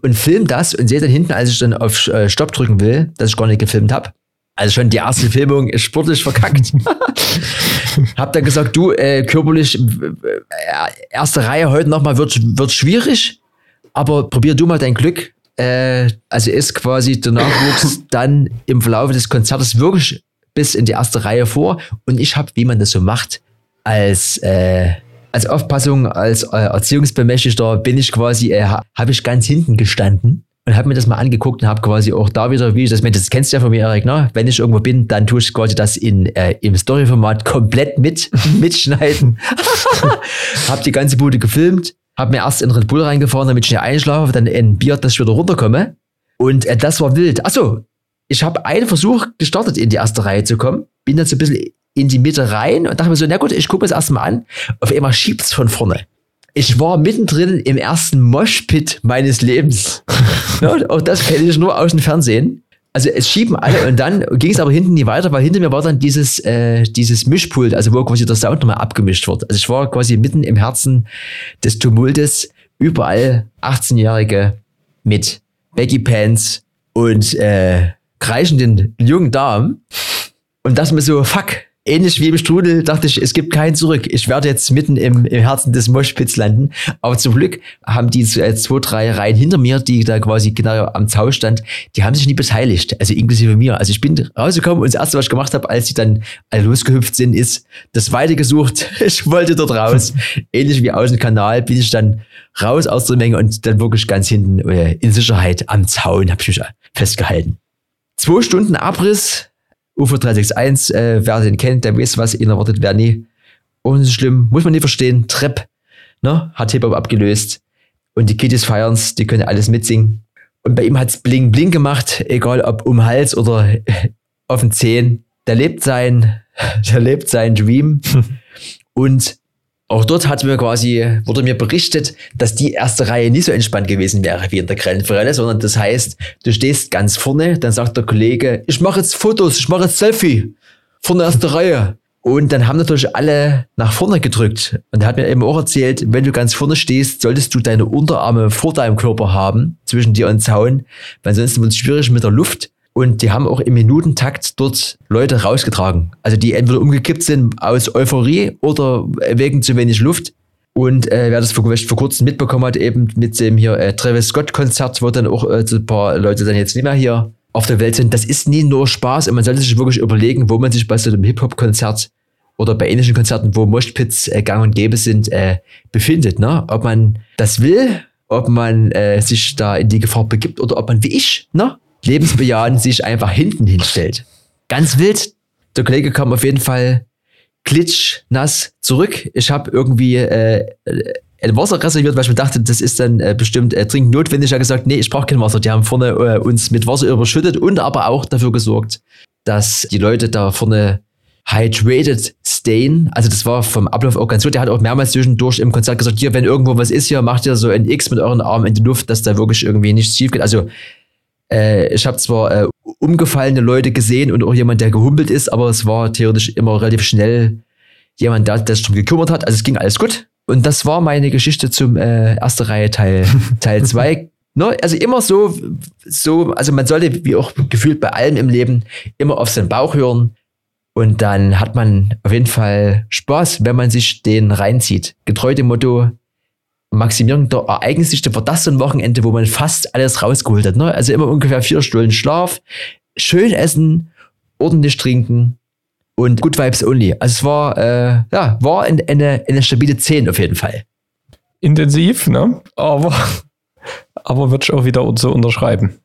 und film das und sehe dann hinten, als ich dann auf äh, Stopp drücken will, dass ich gar nicht gefilmt habe also schon die erste Filmung ist sportlich verkackt. *laughs* Hab dann gesagt, du, äh, körperlich, äh, erste Reihe heute nochmal wird, wird schwierig, aber probier du mal dein Glück. Äh, also ist quasi der Nachwuchs *laughs* dann im Verlauf des Konzertes wirklich bis in die erste Reihe vor und ich habe, wie man das so macht, als äh, als Aufpassung, als äh, Erziehungsbemächtigter bin ich quasi, äh, habe ich ganz hinten gestanden und habe mir das mal angeguckt und habe quasi auch da wieder, wie ich das, das kennst du ja von mir, Erik, ne? wenn ich irgendwo bin, dann tue ich quasi das in, äh, im Storyformat komplett mit, *laughs* mitschneiden. *laughs* habe die ganze Bude gefilmt, habe mir erst in Red Bull reingefahren, damit ich nicht einschlafe, dann in Bier, dass ich wieder runterkomme. Und äh, das war wild. Achso, ich habe einen Versuch gestartet, in die erste Reihe zu kommen, bin dann so ein bisschen in die Mitte rein und dachte mir so, na gut, ich gucke es erstmal an. Auf einmal schiebt's von vorne ich war mittendrin im ersten Moshpit meines Lebens. *laughs* ja, auch das kenne ich nur aus dem Fernsehen. Also es schieben alle und dann ging es aber hinten nie weiter, weil hinter mir war dann dieses, äh, dieses Mischpult, also wo quasi der Sound nochmal abgemischt wird. Also ich war quasi mitten im Herzen des Tumultes, überall 18-Jährige mit Baggy Pants und äh, kreischenden jungen Damen. Und das mir so, fuck, ähnlich wie im Strudel dachte ich, es gibt kein Zurück. Ich werde jetzt mitten im, im Herzen des Moschpits landen. Aber zum Glück haben die äh, zwei, drei Reihen hinter mir, die da quasi genau am Zaun stand, die haben sich nie beteiligt. Also inklusive mir. Also ich bin rausgekommen und das erste, was ich gemacht habe, als sie dann losgehüpft sind, ist das Weite gesucht. *laughs* Ich wollte dort raus. Ähnlich wie aus dem Kanal bin ich dann raus aus der Menge und dann wirklich ganz hinten äh, in Sicherheit am Zaun habe ich mich festgehalten. Zwei Stunden Abriss, UFO 361, äh, wer den kennt, der weiß, was ihn erwartet, wer nie. Und es ist schlimm, muss man nicht verstehen. Trepp, ne, hat Hip-Hop abgelöst. Und die Kiddies feiern's, die können alles mitsingen. Und bei ihm hat's bling bling gemacht, egal ob um Hals oder *laughs* auf den Zehen. Der lebt sein, *laughs* der lebt sein Dream. *laughs* Und auch dort hat mir quasi, wurde mir berichtet, dass die erste Reihe nicht so entspannt gewesen wäre wie in der Grellenforelle, sondern das heißt, du stehst ganz vorne, dann sagt der Kollege, ich mache jetzt Fotos, ich mache jetzt Selfie von der ersten Reihe. Und dann haben natürlich alle nach vorne gedrückt. Und er hat mir eben auch erzählt, wenn du ganz vorne stehst, solltest du deine Unterarme vor deinem Körper haben, zwischen dir und Zaun, weil ansonsten wird es schwierig mit der Luft. Und die haben auch im Minutentakt dort Leute rausgetragen. Also die entweder umgekippt sind aus Euphorie oder wegen zu wenig Luft. Und äh, wer das vor, vor kurzem mitbekommen hat, eben mit dem hier äh, Travis Scott-Konzert, wo dann auch äh, so ein paar Leute dann jetzt nicht mehr hier auf der Welt sind, das ist nie nur Spaß und man sollte sich wirklich überlegen, wo man sich bei so einem Hip-Hop-Konzert oder bei ähnlichen Konzerten, wo Moshpits äh, gang und gäbe sind, äh, befindet. Ne? Ob man das will, ob man äh, sich da in die Gefahr begibt oder ob man wie ich, ne? Lebensbejahend sich einfach hinten hinstellt. Ganz wild. Der Kollege kam auf jeden Fall klitschnass zurück. Ich habe irgendwie äh, ein Wasser reserviert, weil ich mir dachte, das ist dann äh, bestimmt äh, dringend notwendig. Ich gesagt, nee, ich brauche kein Wasser. Die haben vorne äh, uns mit Wasser überschüttet und aber auch dafür gesorgt, dass die Leute da vorne hydrated stehen. Also das war vom Ablauf auch ganz gut. Der hat auch mehrmals zwischendurch im Konzert gesagt, hier, wenn irgendwo was ist, hier macht ihr so ein X mit euren Armen in die Luft, dass da wirklich irgendwie nichts schief geht. Also äh, ich habe zwar äh, umgefallene Leute gesehen und auch jemand, der gehumpelt ist, aber es war theoretisch immer relativ schnell jemand, der, der sich darum gekümmert hat. Also es ging alles gut. Und das war meine Geschichte zum äh, erste Reihe Teil *laughs* Teil 2. ne? Also immer so, so, also man sollte, wie auch gefühlt bei allem im Leben, immer auf seinen Bauch hören. Und dann hat man auf jeden Fall Spaß, wenn man sich den reinzieht. Getreu dem Motto, Maximierung der Ereignisdichte war das so ein Wochenende, wo man fast alles rausgeholt hat. Ne? Also immer ungefähr vier Stunden Schlaf, schön essen, ordentlich trinken und Good Vibes Only. Also es war, äh, ja, war eine, eine, eine stabile 10 auf jeden Fall. Intensiv, ne? Aber, aber würde ich auch wieder so unterschreiben.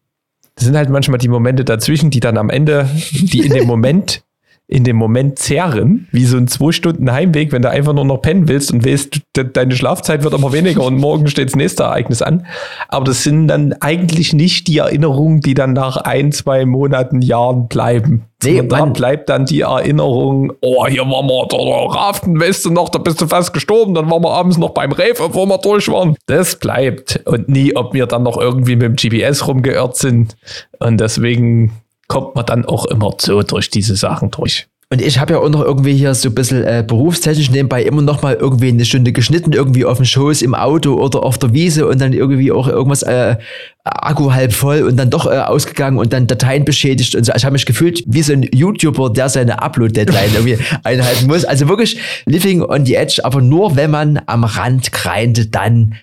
Das sind halt manchmal die Momente dazwischen, die dann am Ende, die in dem *laughs* Moment in dem Moment zehren, wie so ein zwei Stunden Heimweg, wenn du einfach nur noch pennen willst und weißt, deine Schlafzeit wird immer weniger und morgen steht das nächste Ereignis an. Aber das sind dann eigentlich nicht die Erinnerungen, die dann nach ein, zwei Monaten, Jahren bleiben. Nee, da bleibt dann die Erinnerung, oh, hier waren wir, da, raften, weißt du noch, da bist du fast gestorben, dann waren wir abends noch beim Rave, obwohl wir durch waren. Das bleibt. Und nie, ob wir dann noch irgendwie mit dem GPS rumgeirrt sind. Und deswegen kommt man dann auch immer so durch diese Sachen durch. Und ich habe ja auch noch irgendwie hier so ein bisschen äh, berufstechnisch nebenbei immer noch mal irgendwie eine Stunde geschnitten, irgendwie auf dem Schoß im Auto oder auf der Wiese und dann irgendwie auch irgendwas äh, Akku halb voll und dann doch äh, ausgegangen und dann Dateien beschädigt und so. Ich habe mich gefühlt wie so ein YouTuber, der seine Upload-Deadline *laughs* irgendwie einhalten muss. Also wirklich living on the edge, aber nur wenn man am Rand greint, dann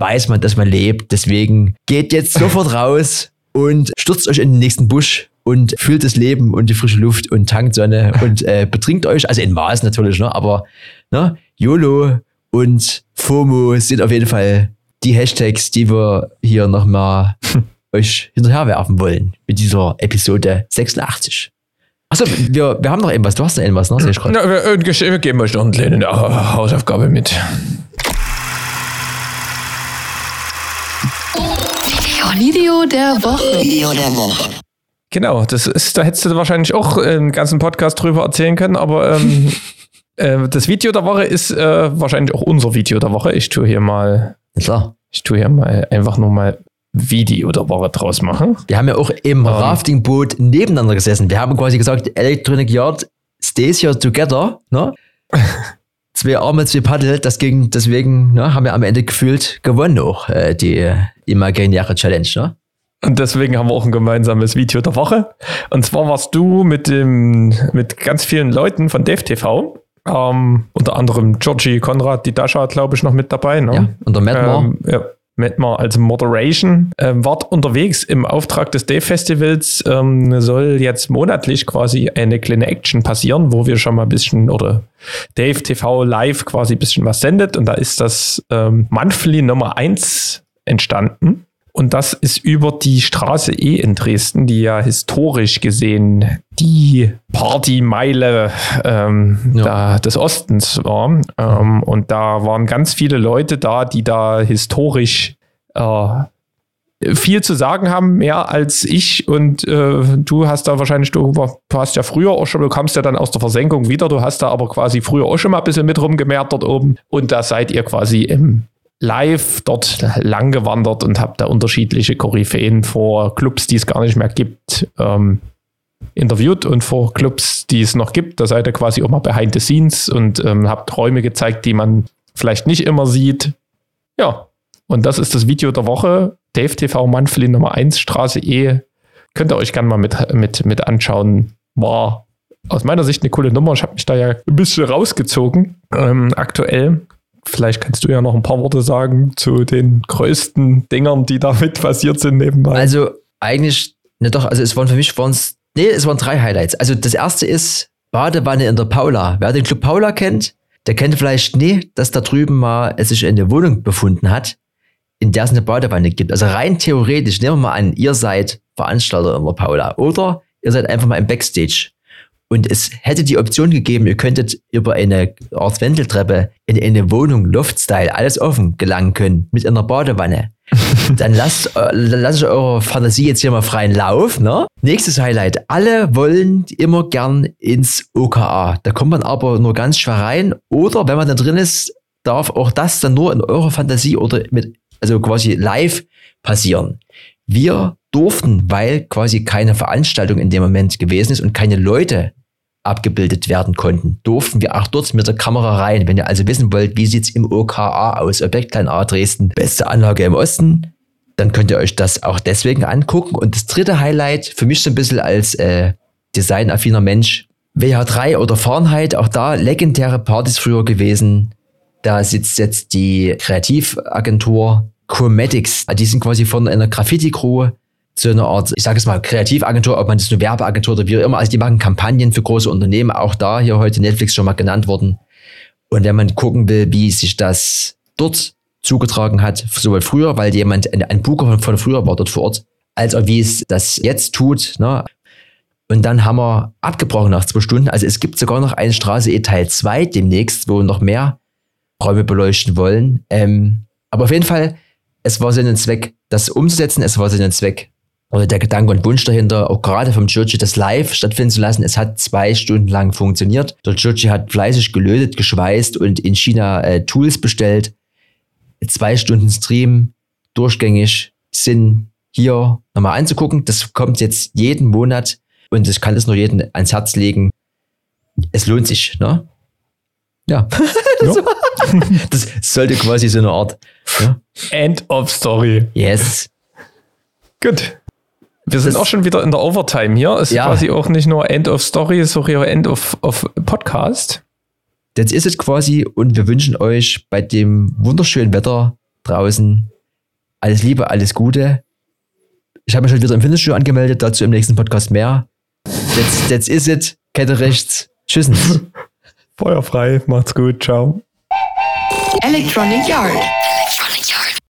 weiß man, dass man lebt. Deswegen geht jetzt sofort raus und stürzt euch in den nächsten Busch und fühlt das Leben und die frische Luft und tankt Sonne *laughs* und äh, betrinkt euch, also in Maß natürlich, ne? aber ne? YOLO und FOMO sind auf jeden Fall die Hashtags, die wir hier nochmal *laughs* euch hinterherwerfen wollen mit dieser Episode 86. Achso, wir, wir haben noch irgendwas. Du hast noch irgendwas, ne? Sehe ich gerade. wir, wir geben euch noch eine kleine Hausaufgabe mit. Video der Woche. Video der Woche. Genau, das ist, da hättest du wahrscheinlich auch einen ganzen Podcast drüber erzählen können, aber ähm, *laughs* äh, das Video der Woche ist äh, wahrscheinlich auch unser Video der Woche. Ich tue hier mal, klar. ich tue hier mal einfach nur mal Video der Woche draus machen. Wir haben ja auch im um, Raftingboot nebeneinander gesessen. Wir haben quasi gesagt, Electronic Yard stays here together, ne? *laughs* zwei Arme, zwei Paddel, das ging, deswegen ne, haben wir am Ende gefühlt gewonnen auch, äh, die imaginäre Challenge, ne? Und deswegen haben wir auch ein gemeinsames Video der Woche. Und zwar warst du mit dem, mit ganz vielen Leuten von DevTV, ähm, unter anderem Georgie Konrad, die Dasha, glaube ich, noch mit dabei. Ne? Ja, und der Matt ähm, ja, Matt als Moderation. Ähm, wart unterwegs im Auftrag des Dave Festivals. Ähm, soll jetzt monatlich quasi eine kleine Action passieren, wo wir schon mal ein bisschen oder Dave TV live quasi ein bisschen was sendet. Und da ist das ähm, Monthly Nummer 1 entstanden. Und das ist über die Straße E in Dresden, die ja historisch gesehen die Partymeile ähm, ja. des Ostens war. Ähm, und da waren ganz viele Leute da, die da historisch äh, viel zu sagen haben, mehr als ich. Und äh, du hast da wahrscheinlich, du, du, hast ja früher auch schon, du kamst ja dann aus der Versenkung wieder, du hast da aber quasi früher auch schon mal ein bisschen mit rumgemerkt dort oben. Und da seid ihr quasi im live dort lang gewandert und habe da unterschiedliche Koryphäen vor Clubs, die es gar nicht mehr gibt, ähm, interviewt und vor Clubs, die es noch gibt. Da seid ihr quasi auch mal behind the scenes und ähm, habt Räume gezeigt, die man vielleicht nicht immer sieht. Ja, und das ist das Video der Woche. Dave TV Monthly Nummer 1, Straße E. Könnt ihr euch gerne mal mit, mit, mit anschauen. War aus meiner Sicht eine coole Nummer. Ich habe mich da ja ein bisschen rausgezogen. Ähm, aktuell. Vielleicht kannst du ja noch ein paar Worte sagen zu den größten Dingern, die damit *laughs* passiert sind nebenbei. Also eigentlich, ne doch, also es waren für mich waren es, nee, es waren drei Highlights. Also das erste ist Badewanne in der Paula. Wer den Club Paula kennt, der kennt vielleicht nie, dass da drüben mal es sich eine Wohnung befunden hat, in der es eine Badewanne gibt. Also rein theoretisch, nehmen wir mal an, ihr seid Veranstalter in der Paula oder ihr seid einfach mal im Backstage und es hätte die Option gegeben, ihr könntet über eine Art Wendeltreppe in eine Wohnung, Loft-Style, alles offen gelangen können, mit einer Badewanne. *laughs* Dann lasst, äh, lasst eure Fantasie jetzt hier mal freien Lauf. Ne? Nächstes Highlight. Alle wollen immer gern ins OKA. Da kommt man aber nur ganz schwer rein. Oder wenn man da drin ist, darf auch das dann nur in eurer Fantasie oder mit, also quasi live passieren. Wir durften, weil quasi keine Veranstaltung in dem Moment gewesen ist und keine Leute abgebildet werden konnten, durften wir auch dort mit der Kamera rein. Wenn ihr also wissen wollt, wie sieht's im OKA aus, Objektklein A Dresden, beste Anlage im Osten, dann könnt ihr euch das auch deswegen angucken. Und das dritte Highlight, für mich so ein bisschen als äh, designaffiner Mensch, WH3 oder Fahrenheit, auch da legendäre Partys früher gewesen. Da sitzt jetzt die Kreativagentur Chromatics. Die sind quasi von einer Graffiti-Crew zu einer Art, ich sage es mal, Kreativagentur, ob man das eine Werbeagentur oder wie auch immer, also die machen Kampagnen für große Unternehmen, auch da hier heute Netflix schon mal genannt worden. Und wenn man gucken will, wie sich das dort zugetragen hat, sowohl früher, weil jemand, ein, ein von, von früher war dort vor Ort, als auch wie es das jetzt tut. Ne? Und dann haben wir abgebrochen nach zwei Stunden. Also es gibt sogar noch eine Straße E Teil 2 demnächst, wo wir noch mehr Räume beleuchten wollen. Ähm, aber auf jeden Fall, es war Sinn und Zweck, das umzusetzen. Es war Sinn und Zweck, oder der Gedanke und Wunsch dahinter, auch gerade vom Churchy das live stattfinden zu lassen. Es hat zwei Stunden lang funktioniert. Der Churchy hat fleißig gelötet, geschweißt und in China äh, Tools bestellt. Zwei Stunden Stream, durchgängig, sind hier nochmal anzugucken. Das kommt jetzt jeden Monat und ich kann es nur jedem ans Herz legen. Es lohnt sich, ne? Ja. *laughs* ja. *laughs* das sollte quasi so eine Art. Ja? End of Story. Yes. Gut. Wir sind das auch schon wieder in der Overtime hier. Es ist ja. quasi auch nicht nur End of Story, sondern auch End of, of Podcast. Das ist es quasi und wir wünschen euch bei dem wunderschönen Wetter draußen alles Liebe, alles Gute. Ich habe mich schon wieder im Fitnessstudio angemeldet, dazu im nächsten Podcast mehr. That's, that's is it. Kette rechts. Tschüss. *laughs* Feuer frei. Macht's gut. Ciao. Electronic Yard.